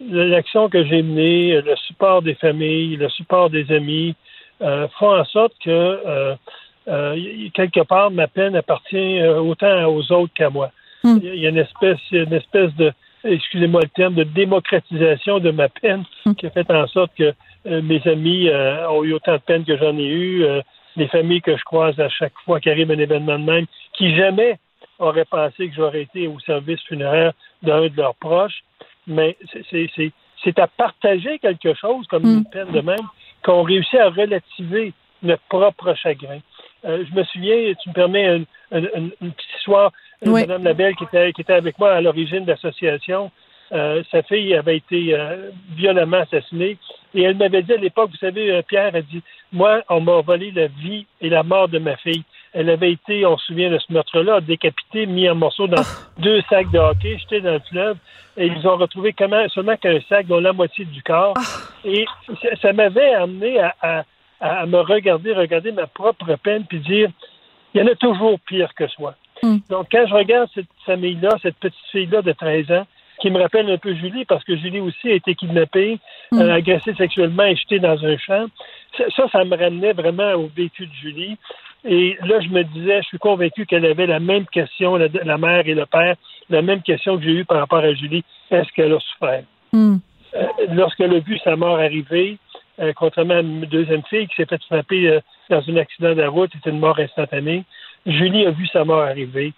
l'action que j'ai menée, le support des familles, le support des amis, euh, font en sorte que euh, euh, quelque part ma peine appartient autant aux autres qu'à moi. Hmm. Il y a une espèce, une espèce de, excusez-moi le terme, de démocratisation de ma peine Hmm. qui a fait en sorte que mes amis ont eu autant de peine que j'en ai eu, les familles que je croise à chaque fois qu'arrive un événement de même, qui jamais auraient pensé que j'aurais été au service funéraire d'un de leurs proches. Mais c'est- c'est- c'est c'est à partager quelque chose comme Mm. une peine de même qu'on réussit à relativer notre propre chagrin. Euh, je me souviens, tu me permets une, une- une- une petite histoire, euh, Oui. Madame Labelle qui était, qui était avec moi à l'origine de l'association, euh, sa fille avait été euh, violemment assassinée et elle m'avait dit à l'époque, vous savez, euh, Pierre a dit, moi, on m'a volé la vie et la mort de ma fille. Elle avait été, on se souvient de ce meurtre-là, décapitée, mis en morceaux dans deux sacs de hockey, jetés dans le fleuve, et ils ont retrouvé comment, seulement qu'un sac dont la moitié du corps. Et ça, ça m'avait amené à, à- à me regarder, regarder ma propre peine, puis dire, il y en a toujours pire que soi. Mm. Donc, quand je regarde cette famille-là, cette petite fille-là de 13 ans, qui me rappelle un peu Julie, parce que Julie aussi a été kidnappée, Mm. euh, agressée sexuellement et jetée dans un champ. Ça, ça, ça me ramenait vraiment au vécu de Julie. Et là, je me disais, je suis convaincu qu'elle avait la même question, la, la mère et le père, la même question que j'ai eue par rapport à Julie. Est-ce qu'elle a souffert? Hmm. Euh, lorsqu'elle a vu sa mort arriver, euh, contrairement à une deuxième fille qui s'est fait frapper euh, dans un accident de la route, c'était une mort instantanée. Julie a vu sa mort arriver.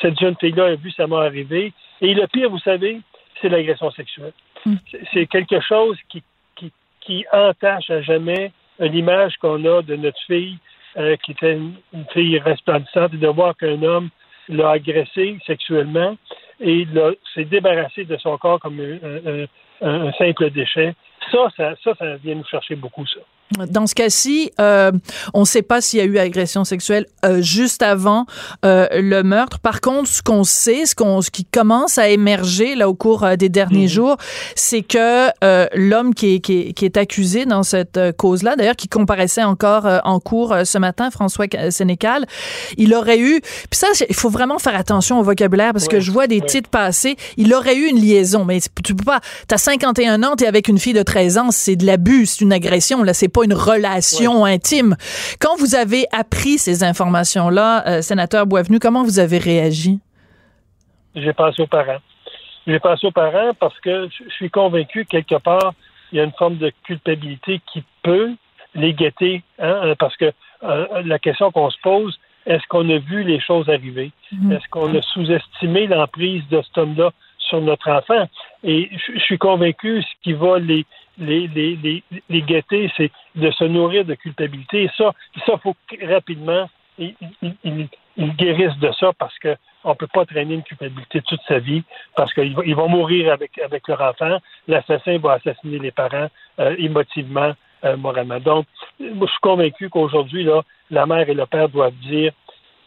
Cette jeune fille-là a vu sa mort arriver. Et le pire, vous savez, c'est l'agression sexuelle. Mm. C'est quelque chose qui, qui, qui entache à jamais l'image qu'on a de notre fille, euh, qui était une, une fille resplendissante, et de voir qu'un homme l'a agressée sexuellement et s'est débarrassé de son corps comme un, un, un simple déchet. Ça, ça, ça, ça vient nous chercher beaucoup, ça. Dans ce cas-ci, euh, on ne sait pas s'il y a eu agression sexuelle euh, juste avant euh, le meurtre. Par contre, ce qu'on sait, ce, qu'on, ce qui commence à émerger là au cours euh, des derniers Mhm. jours, c'est que euh, l'homme qui est, qui, est, qui est accusé dans cette euh, cause-là, d'ailleurs, qui comparaissait encore euh, en cours euh, ce matin, François Sénécal, il aurait eu. Puis ça, il faut vraiment faire attention au vocabulaire parce que je vois des ouais. titres passer. Il aurait eu une liaison, mais tu peux pas. T'as 51 ans, t'es avec une fille de 13 ans, c'est de l'abus, c'est une agression. Là, c'est pas une relation intime. Quand vous avez appris ces informations-là, euh, sénateur Boisvenu, comment vous avez réagi? J'ai pensé aux parents. J'ai pensé aux parents parce que je suis convaincu, quelque part, il y a une forme de culpabilité qui peut les guetter, hein, euh, parce que euh, la question qu'on se pose, est-ce qu'on a vu les choses arriver? Est-ce qu'on a sous-estimé l'emprise de cet homme-là? Sur notre enfant? Et je suis convaincu, ce qui va les, les, les, les, les guetter, c'est de se nourrir de culpabilité. Et ça, ça faut rapidement, ils, guérissent de ça parce que on peut pas traîner une culpabilité toute sa vie parce qu'ils vont, mourir avec, avec leur enfant. L'assassin va assassiner les parents euh, émotivement, euh, moralement. Donc, je suis convaincu qu'aujourd'hui, la mère et le père doivent dire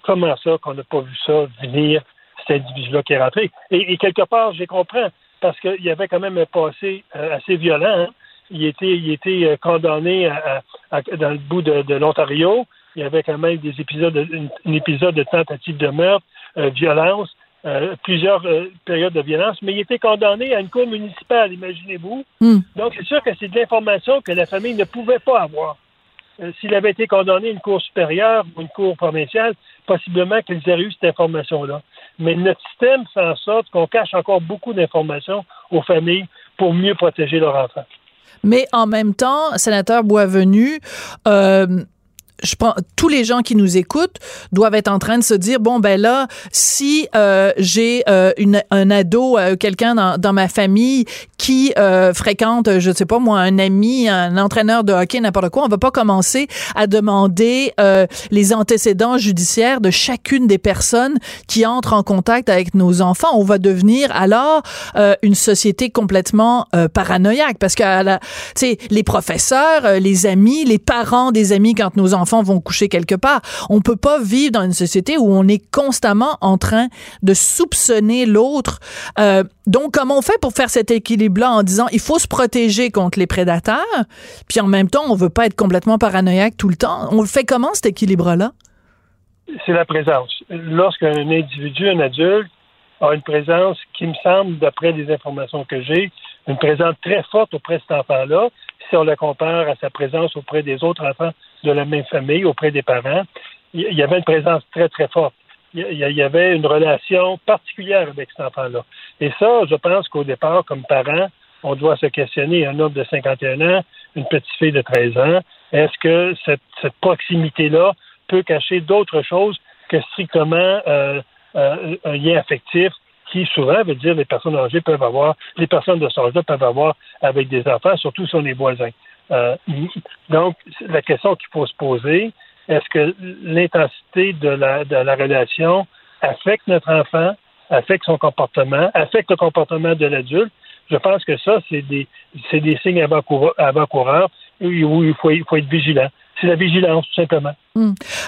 comment ça qu'on n'a pas vu ça venir, cet individu-là qui est rentré. Et, et quelque part, j'ai comprends, parce qu'il y avait quand même un passé euh, assez violent. hein. Il était, il était euh, condamné à- à- à- dans le bout de, de l'Ontario. Il y avait quand même des épisodes, une- un épisode de tentative de meurtre, euh, violence, euh, plusieurs euh, périodes de violence, mais il était condamné à une cour municipale, imaginez-vous. Hmm. Donc, c'est sûr que c'est de l'information que la famille ne pouvait pas avoir. Euh, S'il avait été condamné à une cour supérieure ou une cour provinciale, possiblement qu'ils auraient eu cette information-là. Mais notre système fait en sorte qu'on cache encore beaucoup d'informations aux familles pour mieux protéger leurs enfants. Mais en même temps, sénateur Boisvenu, euh, je pense tous les gens qui nous écoutent doivent être en train de se dire bon ben là si euh, j'ai euh, une un ado euh, quelqu'un dans, dans ma famille qui euh, fréquente je sais pas moi un ami un entraîneur de hockey n'importe quoi on va pas commencer à demander euh, les antécédents judiciaires de chacune des personnes qui entrent en contact avec nos enfants. On va devenir alors euh, une société complètement paranoïaque parce que tu sais les professeurs les amis les parents des amis quand nos enfants vont coucher quelque part. On peut pas vivre dans une société où on est constamment en train de soupçonner l'autre. Euh, donc comment on fait pour faire cet équilibre là en disant il faut se protéger contre les prédateurs puis en même temps on veut pas être complètement paranoïaque tout le temps? On le fait comment cet équilibre là c'est la présence. Lorsqu'un individu, un adulte, a une présence qui me semble, d'après les informations que j'ai, une présence très forte auprès de cet enfant-là, si on la compare à sa présence auprès des autres enfants de la même famille, auprès des parents, il y avait une présence très, très forte. Il y- avait une relation particulière avec cet enfant-là. Et ça, je pense qu'au départ, comme parent, on doit se questionner, un homme de 51 ans, une petite fille de 13 ans, est-ce que cette, cette proximité-là peut cacher d'autres choses que strictement euh, euh, un lien affectif qui souvent veut dire les personnes âgées peuvent avoir, les personnes de ce âge-là peuvent avoir avec des enfants, surtout si on est voisins. Euh, donc, la question qu'il faut se poser, est-ce que l'intensité de la, de la relation affecte notre enfant, affecte son comportement, affecte le comportement de l'adulte? Je pense que ça, c'est des, c'est des signes avant-coureurs avant où il faut, il faut être vigilant. C'est la vigilance, tout simplement.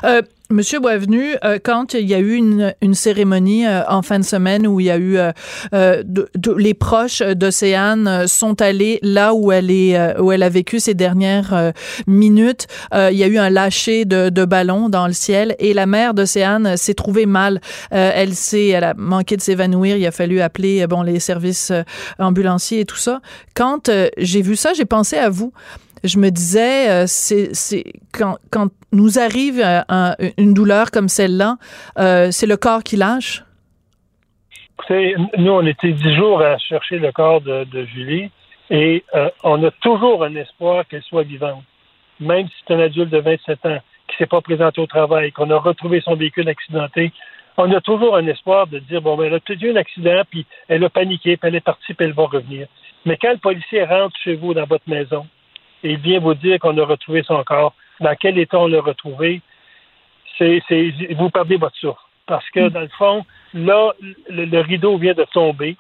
Euh, Monsieur Boisvenu, euh, quand il y a eu une, cérémonie euh, en fin de semaine où il y a eu euh, de- les proches d'Océane sont allés là où elle est où elle a vécu ces dernières minutes, il y a eu un lâcher de, de ballon dans le ciel et la mère d'Océane s'est trouvée mal. Elle s'est elle a manqué de s'évanouir, il a fallu appeler bon les services ambulanciers et tout ça. Quand j'ai vu ça, j'ai pensé à vous je me disais, euh, c'est quand, quand nous arrive euh, un- une douleur comme celle-là, euh, c'est le corps qui lâche? Écoutez, nous, on était dix jours à chercher le corps de, Julie et on a toujours un espoir qu'elle soit vivante. Même si c'est un adulte de 27 ans qui s'est pas présenté au travail, qu'on a retrouvé son véhicule accidenté on a toujours un espoir de dire, bon, ben, elle a peut-être eu un accident, puis elle a paniqué, puis elle est partie, puis elle va revenir. Mais quand le policier rentre chez vous dans votre maison et il vient vous dire qu'on a retrouvé son corps, dans quel état on l'a retrouvé, c'est, vous perdez votre souffle. Parce que, dans le fond, là, le, le rideau vient de tomber.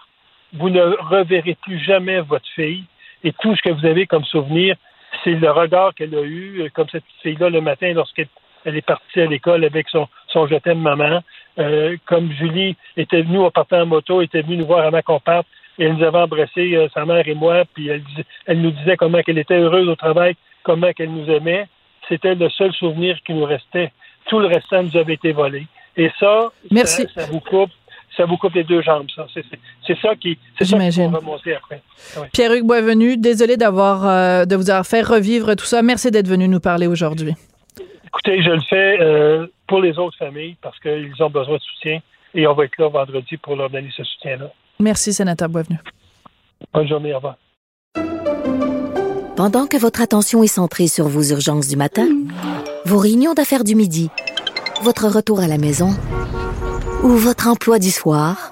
Vous ne reverrez plus jamais votre fille. Et tout ce que vous avez comme souvenir, c'est le regard qu'elle a eu, euh, comme cette fille-là le matin lorsqu'elle elle est partie à l'école avec son, son je t'aime maman. Euh, comme Julie était venue, on partait en moto, était venue nous voir avant qu'on parte, et elle nous avait embrassé, euh, sa mère et moi, puis elle, elle nous disait comment qu'elle était heureuse au travail, comment qu'elle nous aimait. C'était le seul souvenir qui nous restait. Tout le restant nous avait été volé. Et ça, Merci. ça, ça vous coupe, ça vous coupe les deux jambes, ça. C'est, ça qui, c'est ça qu'il J'imagine. remonter après. Pierre-Hugues Boisvenu, désolé d'avoir euh, de vous avoir fait revivre tout ça. Merci d'être venu nous parler aujourd'hui. Écoutez, je le fais euh, pour les autres familles parce qu'ils ont besoin de soutien et on va être là vendredi pour leur donner ce soutien-là. Merci, sénateur Boisvenu. Bonne journée, au revoir. Pendant que votre attention est centrée sur vos urgences du matin, vos réunions d'affaires du midi, votre retour à la maison ou votre emploi du soir,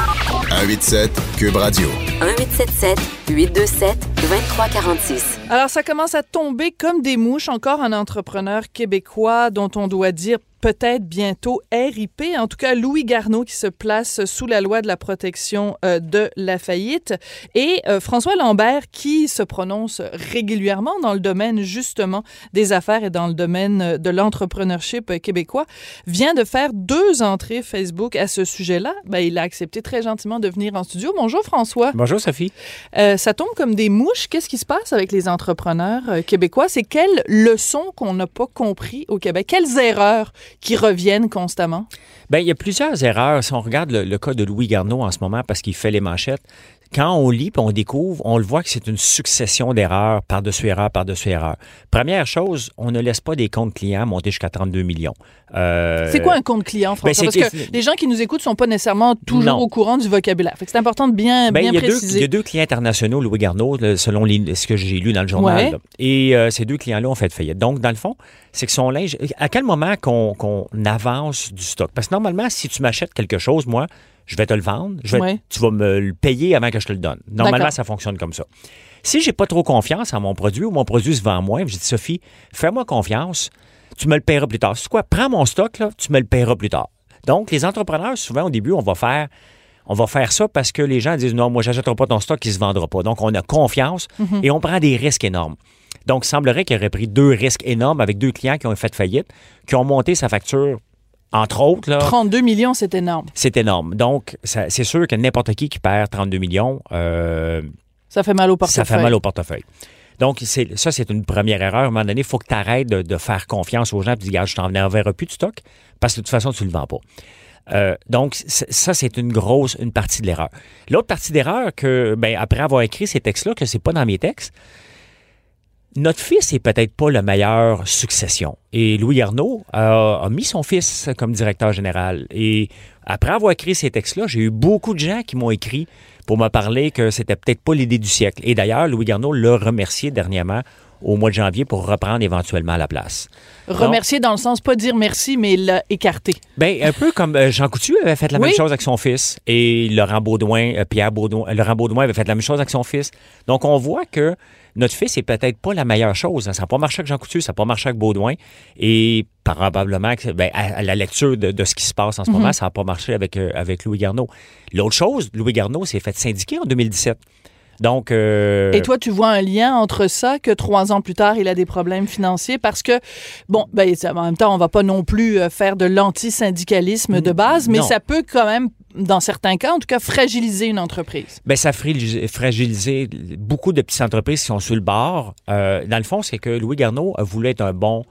187 Cube Radio. 1877 827 2346. Alors, ça commence à tomber comme des mouches. Encore un entrepreneur québécois dont on doit dire peut-être bientôt RIP. En tout cas, Louis Garneau qui se place sous la loi de la protection euh, de la faillite. Et euh, François Lambert qui se prononce régulièrement dans le domaine justement des affaires et dans le domaine euh, de l'entrepreneurship québécois vient de faire deux entrées Facebook à ce sujet-là. Ben, il a accepté très gentiment de venir en studio. Bonjour François. Bonjour Sophie. Euh, ça tombe comme des mouches. Qu'est-ce qui se passe avec les entrepreneurs euh, québécois? C'est quelles leçons qu'on n'a pas compris au Québec? Quelles erreurs qui reviennent constamment? Bien, il y a plusieurs erreurs. Si on regarde le, le cas de Louis Garneau en ce moment, parce qu'il fait les manchettes, quand on lit et on découvre, on le voit que c'est une succession d'erreurs par-dessus erreur, par-dessus erreur. Première chose, on ne laisse pas des comptes clients monter jusqu'à 32 millions. Euh, C'est quoi un compte client, François? ben, Parce que- les gens qui nous écoutent sont pas nécessairement toujours Non. au courant du vocabulaire. C'est important de bien, Ben, bien il, y a deux, préciser. il y a deux clients internationaux, Louis Garneau, selon les- ce que j'ai lu dans le journal. Ouais. Et euh, ces deux clients-là ont fait faillite. Donc, dans le fond, c'est que son linge. À quel moment qu'on qu'on avance du stock? Parce que normalement, si tu m'achètes quelque chose, moi, je vais te le vendre. Je vais- Ouais. Tu vas me le payer avant que je te le donne. Normalement, ça fonctionne comme ça. Si j'ai pas trop confiance en mon produit ou mon produit se vend moins, je dis Sophie, fais-moi confiance, tu me le paieras plus tard. C'est quoi? Prends mon stock, là, tu me le paieras plus tard. Donc, les entrepreneurs, souvent au début, on va faire on va faire ça parce que les gens disent non, moi, j'achèterai pas ton stock, il se vendra pas. Donc, on a confiance Mhm. et on prend des risques énormes. Donc, il semblerait qu'il aurait pris deux risques énormes avec deux clients qui ont fait faillite, qui ont monté sa facture, entre autres. Là, 32 millions, c'est énorme. c'est énorme. Donc, ça- c'est sûr que n'importe qui qui perd 32 millions, euh, Ça fait mal au ça portefeuille. fait mal au portefeuille. Donc, ça, c'est une première erreur. À un moment donné, il faut que tu arrêtes de, de faire confiance aux gens et dis, regarde, je t'en enverrai plus de stock parce que de toute façon, tu ne le vends pas. Euh, donc, ça, c'est une grosse, une partie de l'erreur. L'autre partie d'erreur, que, ben, après avoir écrit ces textes-là, que c'est pas dans mes textes, notre fils est peut-être pas la meilleure succession. Et Louis Arnaud a, a mis son fils comme directeur général. Et après avoir écrit ces textes-là, j'ai eu beaucoup de gens qui m'ont écrit pour me parler que c'était peut-être pas l'idée du siècle. Et d'ailleurs, Louis Garneau l'a remercié dernièrement au mois de janvier pour reprendre éventuellement la place. Remercier dans le sens, pas dire merci, mais l'a écarté. Ben, un peu comme euh, Jean Coutu avait fait la Oui. même chose avec son fils et Laurent Baudouin, euh, Pierre Baudouin, euh, Laurent Baudouin avait fait la même chose avec son fils. Donc, on voit que notre fils est peut-être pas la meilleure chose. hein. Ça n'a pas marché avec Jean Coutu, ça n'a pas marché avec Baudouin. Et probablement que, ben, à, à la lecture de, de ce qui se passe en ce Mhm. moment, ça n'a pas marché avec, euh, avec Louis Garneau. L'autre chose, Louis Garneau s'est fait syndiquer en 2017. Donc, euh, Et toi, tu vois un lien entre ça que trois ans plus tard, il a des problèmes financiers parce que, bon, ben, en même temps, on va pas non plus euh, faire de l'antisyndicalisme de base, mais non. ça peut quand même, dans certains cas, en tout cas, fragiliser une entreprise? Ben, ça a fragil- fragilisé beaucoup de petites entreprises qui sont sur le bord. Euh, dans le fond, c'est que Louis Garneau a voulu être un bon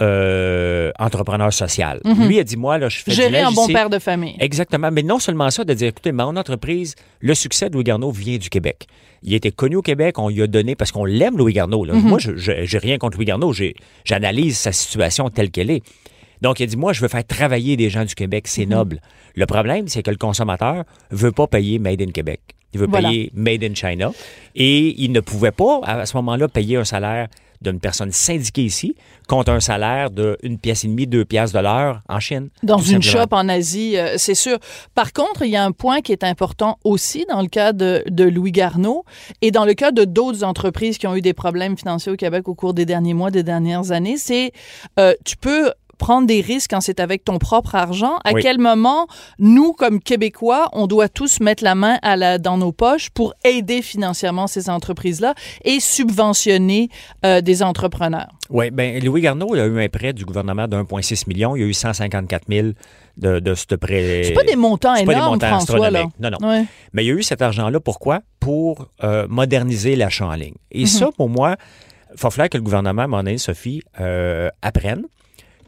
euh, entrepreneur social. Mhm. Lui a dit, moi, là, je fais du Gérer un bon père de famille. Exactement. Mais non seulement ça, de dire, écoutez, mon entreprise, le succès de Louis Garneau vient du Québec. Il a été connu au Québec, on lui a donné, parce qu'on l'aime, Louis Garneau. là. Mhm. Moi, je n'ai rien contre Louis Garneau, j'analyse sa situation telle qu'elle est. Donc, il a dit, moi, je veux faire travailler des gens du Québec, c'est Mhm. noble. Le problème, c'est que le consommateur veut pas payer Made in Québec. Il veut Voilà. payer Made in China. Et il ne pouvait pas, à ce moment-là, payer un salaire d'une personne syndiquée ici contre un salaire de une pièce et demie, deux piastres de l'heure en Chine. Dans une simplement. shop en Asie, euh, c'est sûr. Par contre, il y a un point qui est important aussi dans le cas de, de Louis Garneau et dans le cas de d'autres entreprises qui ont eu des problèmes financiers au Québec au cours des derniers mois, des dernières années, c'est euh, tu peux prendre des risques quand c'est avec ton propre argent. À Oui. quel moment, nous, comme Québécois, on doit tous mettre la main à la, dans nos poches pour aider financièrement ces entreprises-là et subventionner euh, des entrepreneurs? Oui, bien, Louis Garneau il a eu un prêt du gouvernement de 1,6 million. Il y a eu 154 000 de, de ce prêt. C'est pas des montants C'est pas des énormes, montants François. Là. Non, non. Ouais. Mais il y a eu cet argent-là, pourquoi? Pour euh, moderniser l'achat en ligne. Et Mhm. ça, pour moi, il va falloir que le gouvernement, à un moment donné, Sophie, euh, apprenne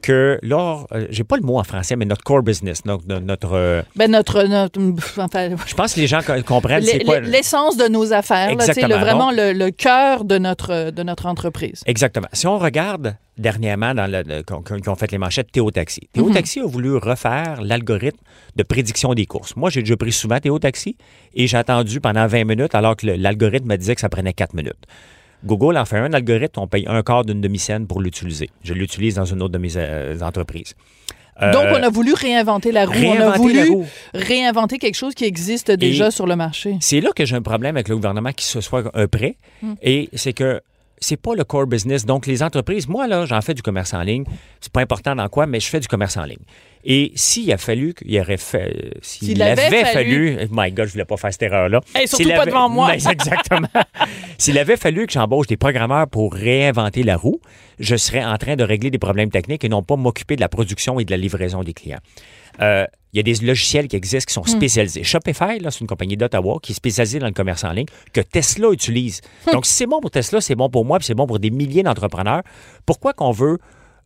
que lors, euh, j'ai pas le mot en français, mais notre core business, donc no- notre, euh, Ben notre, notre enfin, je pense que les gens co- comprennent c'est quoi. l'essence de nos affaires, là, Exactement, le, vraiment le, le cœur de notre de notre entreprise. Exactement. Si on regarde dernièrement dans le, le- qu'on- fait les manchettes Théo Taxi. Théo Taxi a voulu refaire l'algorithme de prédiction des courses. Moi, j'ai déjà pris souvent Théo Taxi et j'ai attendu pendant 20 minutes alors que l'algorithme me disait que ça prenait 4 minutes. Google en fait un algorithme, on paye un quart d'une demi-scène pour l'utiliser. Je l'utilise dans une autre de mes euh, entreprises. Euh, Donc, on a voulu réinventer la roue. on a voulu roue. réinventer quelque chose qui existe déjà Et- sur le marché. C'est là que j'ai un problème avec le gouvernement qui se soit un prêt. Et c'est que c'est pas le core business. Donc, les entreprises, moi, là, j'en fais du commerce en ligne. C'est pas important dans quoi, mais je fais du commerce en ligne. Et s'il a fallu qu'il aurait fait. S'il S'il avait avait fallu- fallu. My God, je voulais pas faire cette erreur-là. Hey, surtout S'il pas avait- devant moi. Mais exactement. S'il avait fallu que j'embauche des programmeurs pour réinventer la roue, je serais en train de régler des problèmes techniques et non pas m'occuper de la production et de la livraison des clients. Euh, il y a des logiciels qui existent qui sont Hmm. spécialisés. Shopify, là, c'est une compagnie d'Ottawa qui est spécialisée dans le commerce en ligne que Tesla utilise. Hmm. Donc, si c'est bon pour Tesla, c'est bon pour moi, puis c'est bon pour des milliers d'entrepreneurs. Pourquoi qu'on veut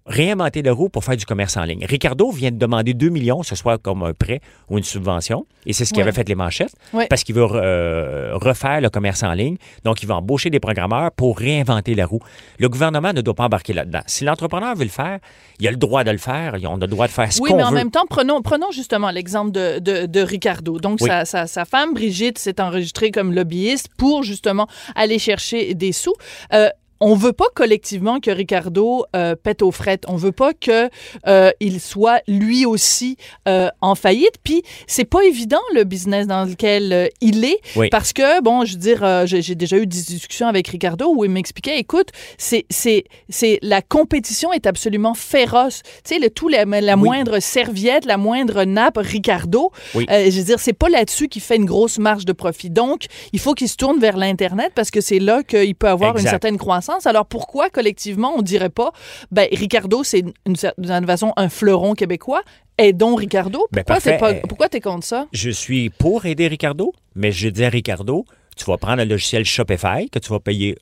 réinventer la roue pour faire du commerce en ligne? Ricardo vient de demander 2 millions, que ce soit comme un prêt ou une subvention, et c'est ce qui Ouais. avait fait les manchettes, Ouais. parce qu'il veut euh, refaire le commerce en ligne. Donc, il va embaucher des programmeurs pour réinventer la roue. Le gouvernement ne doit pas embarquer là-dedans. Si l'entrepreneur veut le faire, il a le droit de le faire, on a le droit de faire ce Oui, qu'on mais en veut. même temps, prenons, prenons justement l'exemple de, de, de Ricardo. Donc, Oui. sa, sa, sa femme, Brigitte, s'est enregistrée comme lobbyiste pour justement aller chercher des sous. Euh, on veut pas collectivement que Ricardo euh, pète aux frettes. On veut pas que euh, il soit lui aussi euh, en faillite. Puis c'est pas évident le business dans lequel il est Oui. parce que bon, je veux dire, j'ai déjà eu des discussions avec Ricardo où il m'expliquait, écoute, c'est c'est c'est la compétition est absolument féroce. Tu sais, le tout la, la Oui. moindre serviette, la moindre nappe, Ricardo. Oui. je veux dire, c'est pas là-dessus qu'il fait une grosse marge de profit. Donc, il faut qu'il se tourne vers l'internet parce que c'est là qu'il peut avoir une certaine croissance. Alors pourquoi collectivement on dirait pas, ben Ricardo c'est une, d'une certaine façon un fleuron québécois? Aidons Ricardo. Ben, Pourquoi t'es parfait. pas, pourquoi t'es contre ça? Je suis pour aider Ricardo, mais je dis à Ricardo, tu vas prendre le logiciel Shopify que tu vas payer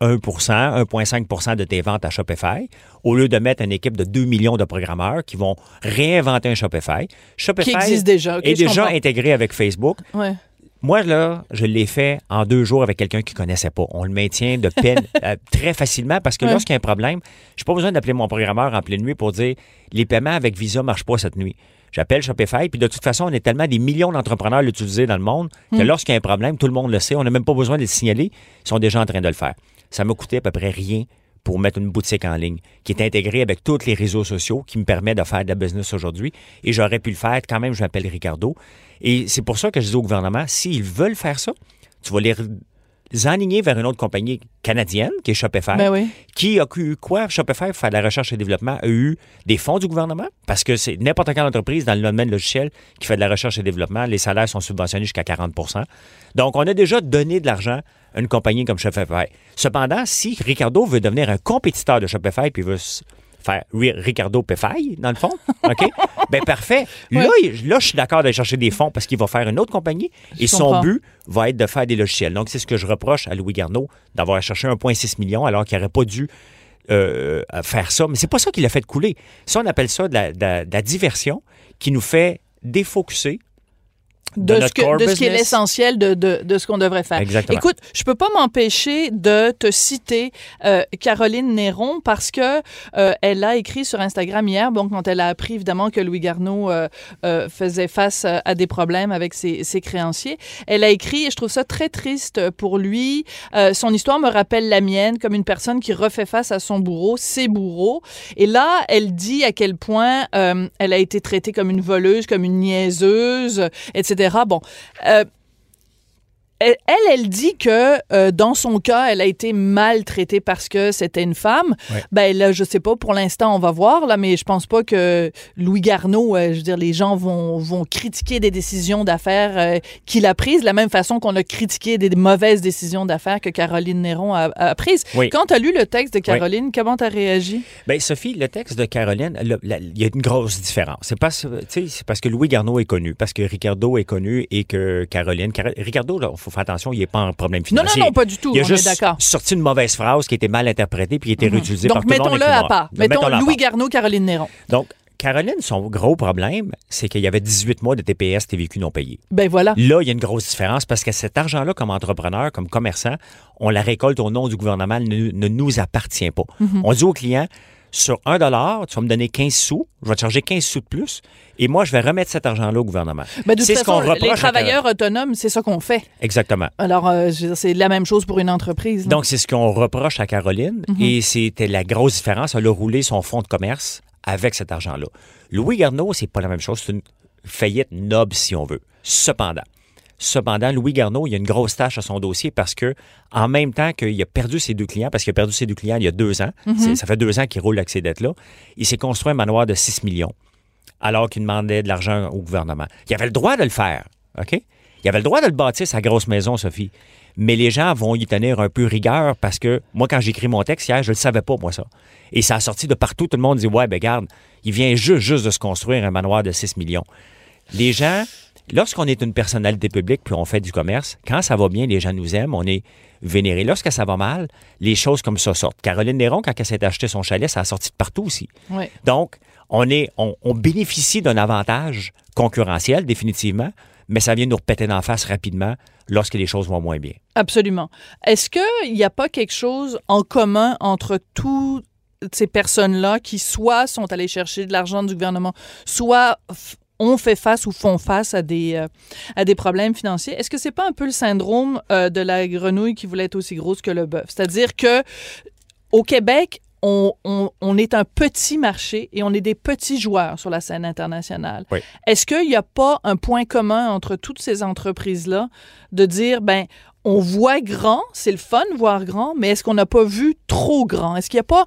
1% 1,5% de tes ventes à Shopify, au lieu de mettre une équipe de 2 millions de programmeurs qui vont réinventer un Shopify. Shopify Qui existe déjà. ok, est déjà comprends. intégré avec Facebook. Ouais. Moi, là, je l'ai fait en deux jours avec quelqu'un qui ne connaissait pas. On le maintient de peine euh, très facilement parce que Ouais. lorsqu'il y a un problème, je n'ai pas besoin d'appeler mon programmeur en pleine nuit pour dire les paiements avec Visa ne marchent pas cette nuit. J'appelle Shopify, puis de toute façon, on est tellement des millions d'entrepreneurs à l'utiliser dans le monde que Hmm. lorsqu'il y a un problème, tout le monde le sait. On n'a même pas besoin de le signaler. Ils sont déjà en train de le faire. Ça m'a coûté à peu près rien pour mettre une boutique en ligne qui est intégrée avec tous les réseaux sociaux qui me permet de faire de la business aujourd'hui. Et j'aurais pu le faire. Quand même, je m'appelle Ricardo. Et c'est pour ça que je dis au gouvernement, s'ils veulent faire ça, tu vas les les enligner vers une autre compagnie canadienne, qui est Shopify, Ben oui. qui a eu quoi? Shopify, pour faire de la recherche et développement, a eu des fonds du gouvernement, parce que c'est n'importe quelle entreprise dans le domaine logiciel qui fait de la recherche et développement, les salaires sont subventionnés jusqu'à 40% Donc, on a déjà donné de l'argent à une compagnie comme Shopify. Cependant, si Ricardo veut devenir un compétiteur de Shopify puis veut faire Ricardo Pefay, dans le fond, OK? ben parfait. Là, là, je suis d'accord d'aller chercher des fonds parce qu'il va faire une autre compagnie et son but va être de faire des logiciels. Donc, c'est ce que je reproche à Louis Garneau d'avoir cherché 1,6 million alors qu'il n'aurait pas dû euh, faire ça. Mais c'est pas ça qui l'a fait couler. Ça, on appelle ça de la, de la- de la diversion qui nous fait défocuser de, ce, que- de ce qui est l'essentiel de, de, de ce qu'on devrait faire. Exactement. Écoute, je peux pas m'empêcher de te citer euh, Caroline Néron parce que euh, elle a écrit sur Instagram hier, bon, quand elle a appris évidemment que Louis Garneau euh, euh, faisait face à, à des problèmes avec ses, ses créanciers, elle a écrit, et je trouve ça très triste pour lui, euh, son histoire me rappelle la mienne comme une personne qui refait face à son bourreau, ses bourreaux. Et là, elle dit à quel point euh, elle a été traitée comme une voleuse, comme une niaiseuse, etc. Bon, euh, elle, elle, dit que euh, dans son cas, elle a été maltraitée parce que c'était une femme. Ouais. Ben là, je sais pas. Pour l'instant, on va voir là, mais je pense pas que Louis Garneau, euh, je veux dire, les gens vont vont critiquer des décisions d'affaires euh, qu'il a prises de la même façon qu'on a critiqué des mauvaises décisions d'affaires que Caroline Néron a, a prises. Oui. Quand tu as lu le texte de Caroline, comment tu as réagi? Bien, Sophie, le texte de Caroline, il y a une grosse différence. C'est parce, parce que Louis Garneau est connu, parce que Ricardo est connu et que Caroline. Car- Ricardo, il faut faire attention, il n'est pas en problème Non, financier. non, non, pas du tout. Il a on juste est sorti une mauvaise phrase qui était mal interprétée puis qui était réutilisée par Donc tout le monde. mettons-le et tout à part. Mettons Mettons-le Louis. Garneau, Caroline Néron. Donc, Caroline, son gros problème, c'est qu'il y avait 18 mois de TPS, TVQ non payés. Ben voilà. Là, il y a une grosse différence parce que cet argent-là, comme entrepreneur, comme commerçant, on la récolte au nom du gouvernement, ne, ne nous appartient pas. Mhm. On dit au client, sur 1 dollar, tu vas me donner 15 sous, je vais te charger 15 sous de plus, et moi, je vais remettre cet argent-là au gouvernement. Ben, c'est ce qu'on reproche. les à travailleurs autonomes, c'est ça qu'on fait. Exactement. Alors, euh, c'est la même chose pour une entreprise. là. Donc, c'est ce qu'on reproche à Caroline, Mhm. et c'était la grosse différence. Elle a roulé son fonds de commerce avec cet argent-là. Louis Garneau, c'est pas la même chose. C'est une faillite noble, si on veut. Cependant, Cependant, Louis Garneau, il y a une grosse tâche à son dossier parce que, en même temps qu'il a perdu ses deux clients, parce qu'il a perdu ses deux clients il y a deux ans, Mhm. ça fait deux ans qu'il roule avec ces dettes-là, il s'est construit un manoir de 6 millions alors qu'il demandait de l'argent au gouvernement. Il avait le droit de le faire, OK? Il avait le droit de le bâtir, sa grosse maison, Sophie. Mais les gens vont y tenir un peu rigueur parce que moi, quand j'ai écrit mon texte hier, je ne le savais pas, moi, ça. Et ça a sorti de partout. Tout le monde dit Ouais, ben garde, il vient juste, juste de se construire un manoir de 6 millions. Les gens, lorsqu'on est une personnalité publique puis on fait du commerce, quand ça va bien, les gens nous aiment, on est vénéré. Lorsque ça va mal, les choses comme ça sortent. Caroline Néron, quand elle s'est acheté son chalet, ça a sorti de partout aussi. Donc, on, est, on, on bénéficie d'un avantage concurrentiel, définitivement, mais ça vient nous repéter d'en face rapidement lorsque les choses vont moins bien. Absolument. Est-ce qu'il n'y a pas quelque chose en commun entre toutes ces personnes-là qui soit sont allées chercher de l'argent du gouvernement, soit ont fait face ou font face à des, euh, à des problèmes financiers. Est-ce que c'est pas un peu le syndrome euh, de la grenouille qui voulait être aussi grosse que le bœuf? C'est-à-dire que au Québec, on, on- on est un petit marché et on est des petits joueurs sur la scène internationale. Oui. Est-ce qu'il n'y a pas un point commun entre toutes ces entreprises-là de dire, ben, on voit grand, c'est le fun voir grand, mais est-ce qu'on n'a pas vu trop grand? Est-ce qu'il n'y a pas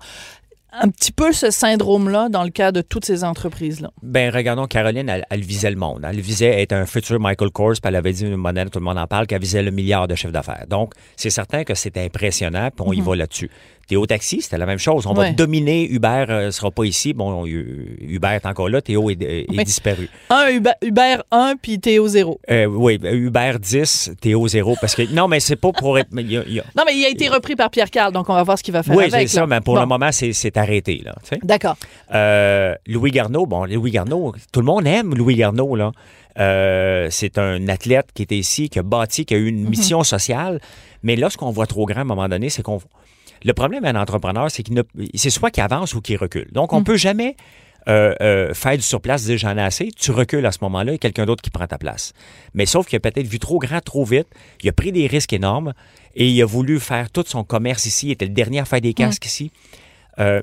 un petit peu ce syndrome-là dans le cas de toutes ces entreprises-là? Ben, regardons, Caroline, elle, elle visait le monde. Elle visait être un futur Michael Kors, puis elle avait dit, une modèle, tout le monde en parle, qu'elle visait le milliard de chiffre d'affaires. Donc, c'est certain que c'est impressionnant, puis on y Mhm. va là-dessus. Théo Taxi, c'était la même chose. On va dominer. Uber ne sera pas ici. Bon, euh, Uber est encore là. Théo est, est Oui. disparu. Un Uber, Uber 1 puis Théo 0. Euh, oui, Uber 10, Théo 0. Parce que, non, mais c'est pas pour il a- il y a- Non, mais il a été repris par Pierre Carl, donc on va voir ce qu'il va faire oui, c'est ça, là. mais pour Bon. le moment, c'est arrêté. Là. D'accord. Euh, Louis Garneau, bon, Louis Garneau, tout le monde aime Louis Garneau, là. Euh, c'est un athlète qui était ici, qui a bâti, qui a eu une Mhm. mission sociale. Mais lorsqu'on voit trop grand à un moment donné, c'est qu'on. Le problème d'un entrepreneur, c'est qu'il ne... c'est soit qu'il avance ou qu'il recule. Donc, on Mhm. peut jamais euh, euh, faire du surplace, dire j'en ai assez. Tu recules à ce moment-là, il y a quelqu'un d'autre qui prend ta place. Mais sauf qu'il a peut-être vu trop grand, trop vite. Il a pris des risques énormes et il a voulu faire tout son commerce ici. Il était le dernier à faire des casques ici. Euh,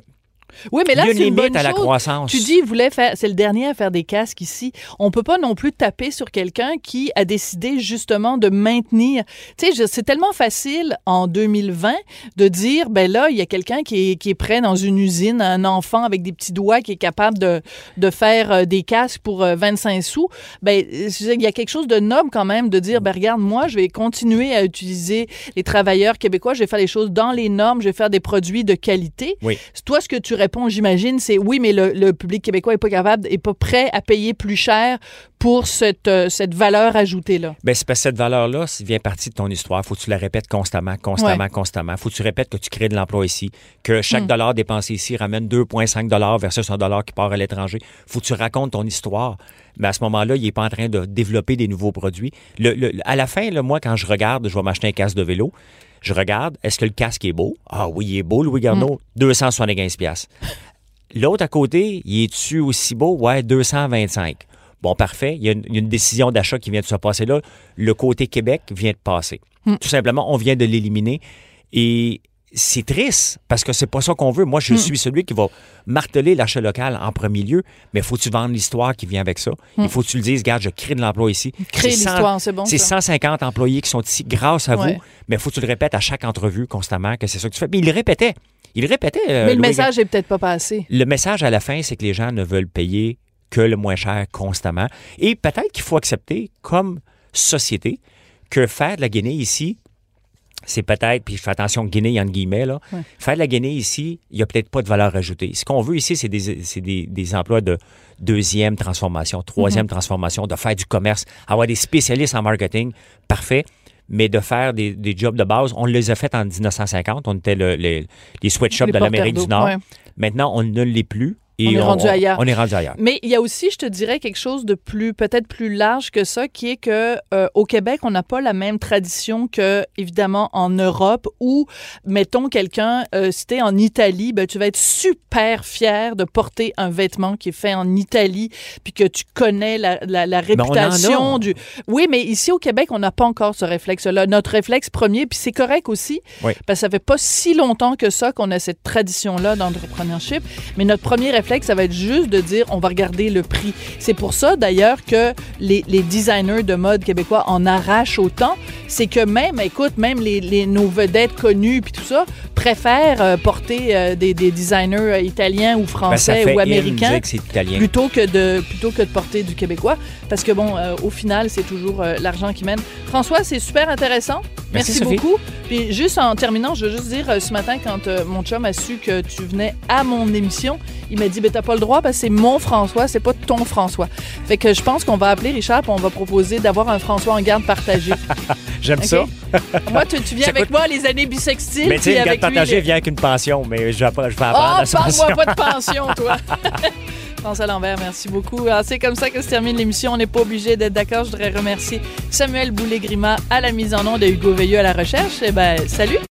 Oui, mais là, une c'est une limite bonne à la chose. croissance. Tu dis, voulait faire, c'est le dernier à faire des casques ici. On peut pas non plus taper sur quelqu'un qui a décidé justement de maintenir. Tu sais, c'est tellement facile en 2020 de dire, ben là, il y a quelqu'un qui est, qui est prêt dans une usine, un enfant avec des petits doigts qui est capable de, de faire euh, des casques pour euh, 25 sous. Ben, il y a quelque chose de noble quand même de dire, ben regarde, moi, je vais continuer à utiliser les travailleurs québécois, je vais faire les choses dans les normes, je vais faire des produits de qualité. Oui. Toi, ce que tu réponds, j'imagine, c'est oui, mais le, le public québécois est pas capable, est pas prêt à payer plus cher pour cette, euh, cette valeur ajoutée-là. Ben, c'est parce que cette valeur-là ça vient partie de ton histoire. Faut que tu la répètes constamment, constamment, constamment. Faut que tu répètes que tu crées de l'emploi ici, que chaque Mm. dollar dépensé ici ramène 2,5 dollars versus un dollar qui part à l'étranger. Faut que tu racontes ton histoire. Mais à ce moment-là, il n'est pas en train de développer des nouveaux produits. Le- le- à la fin, là, moi, quand je regarde, je vais m'acheter un casque de vélo. Je regarde, est-ce que le casque est beau? Ah oui, il est beau, Louis Garneau. 275 pièces. L'autre à côté, il est-tu aussi beau? Ouais, 225. Bon, parfait. Il y a une, il y a une décision d'achat qui vient de se passer là. Le côté Québec vient de passer. Tout simplement, on vient de l'éliminer. Et c'est triste parce que c'est pas ça qu'on veut. Moi, je suis celui qui va marteler l'achat local en premier lieu, mais faut que tu vendes l'histoire qui vient avec ça? Il faut que tu le dises, regarde, je crée de l'emploi ici. Cent- l'histoire, c'est bon, C'est ça. 150 employés qui sont ici grâce à Ouais. vous, mais faut que tu le répètes à chaque entrevue constamment que c'est ça que tu fais. Puis il le répétait. Il répétait. euh, mais le Louis message est peut-être pas passé. le message à la fin, c'est que les gens ne veulent payer que le moins cher constamment. Et peut-être qu'il faut accepter, comme société, que faire de la Guinée ici, c'est peut-être, puis je fais attention, Guinée entre guillemets, là, Ouais. faire de la Guinée ici, il n'y a peut-être pas de valeur ajoutée. Ce qu'on veut ici, c'est des, des, des emplois de deuxième transformation, troisième Mhm. transformation, de faire du commerce, avoir des spécialistes en marketing, parfait. Mais de faire des, des jobs de base, on les a fait en 1950. On était le- les, les sweatshops de l'Amérique du Nord. ouais. Maintenant, on ne l'est plus. Et On est rendu ailleurs. On est rendu ailleurs. Mais il y a aussi, je te dirais, quelque chose de plus, peut-être plus large que ça, qui est que euh, au Québec, on n'a pas la même tradition que, évidemment, en Europe, où, mettons, quelqu'un, euh, si t'es en Italie, ben, tu vas être super fier de porter un vêtement qui est fait en Italie, puis que tu connais la, la, la Ben, on en réputation a. du... Oui, mais ici, au Québec, on n'a pas encore ce réflexe-là. Notre réflexe premier, puis c'est correct aussi, Oui. parce que ça fait pas si longtemps que ça qu'on a cette tradition-là d'entrepreneurship. Mais notre premier réflexe, ça va être juste de dire on va regarder le prix. C'est pour ça, d'ailleurs, que les, les designers de mode québécois en arrachent autant. C'est que même, écoute, même les, les- nos vedettes connues puis tout ça préfèrent euh, porter euh, des, des designers euh, italiens ou Ben, ça français ou in américains que plutôt que de plutôt que de porter du québécois parce que bon au final c'est toujours l'argent qui mène. François, c'est super intéressant. Merci, Merci, beaucoup. Puis juste en terminant, je veux juste dire ce matin quand mon chum a su que tu venais à mon émission, il m'a dit ben t'as pas le droit parce que c'est mon François, c'est pas ton François. Fait que je pense qu'on va appeler Richard puis on va proposer d'avoir un François en garde partagé. J'aime ça. moi tu, tu viens Ça avec coûte- moi les années bissextiles Mais tu sais, une garde partagée les- vient avec une pension, mais je je vais Oh, apprendre à parle-moi pension. pas de pension, toi. François Lambert, merci beaucoup. Alors, C'est comme ça que se termine l'émission. On n'est pas obligé d'être d'accord. Je voudrais remercier Samuel Boulay-Grima à la mise en onde et Hugo Veilleux à la recherche. Eh ben, salut!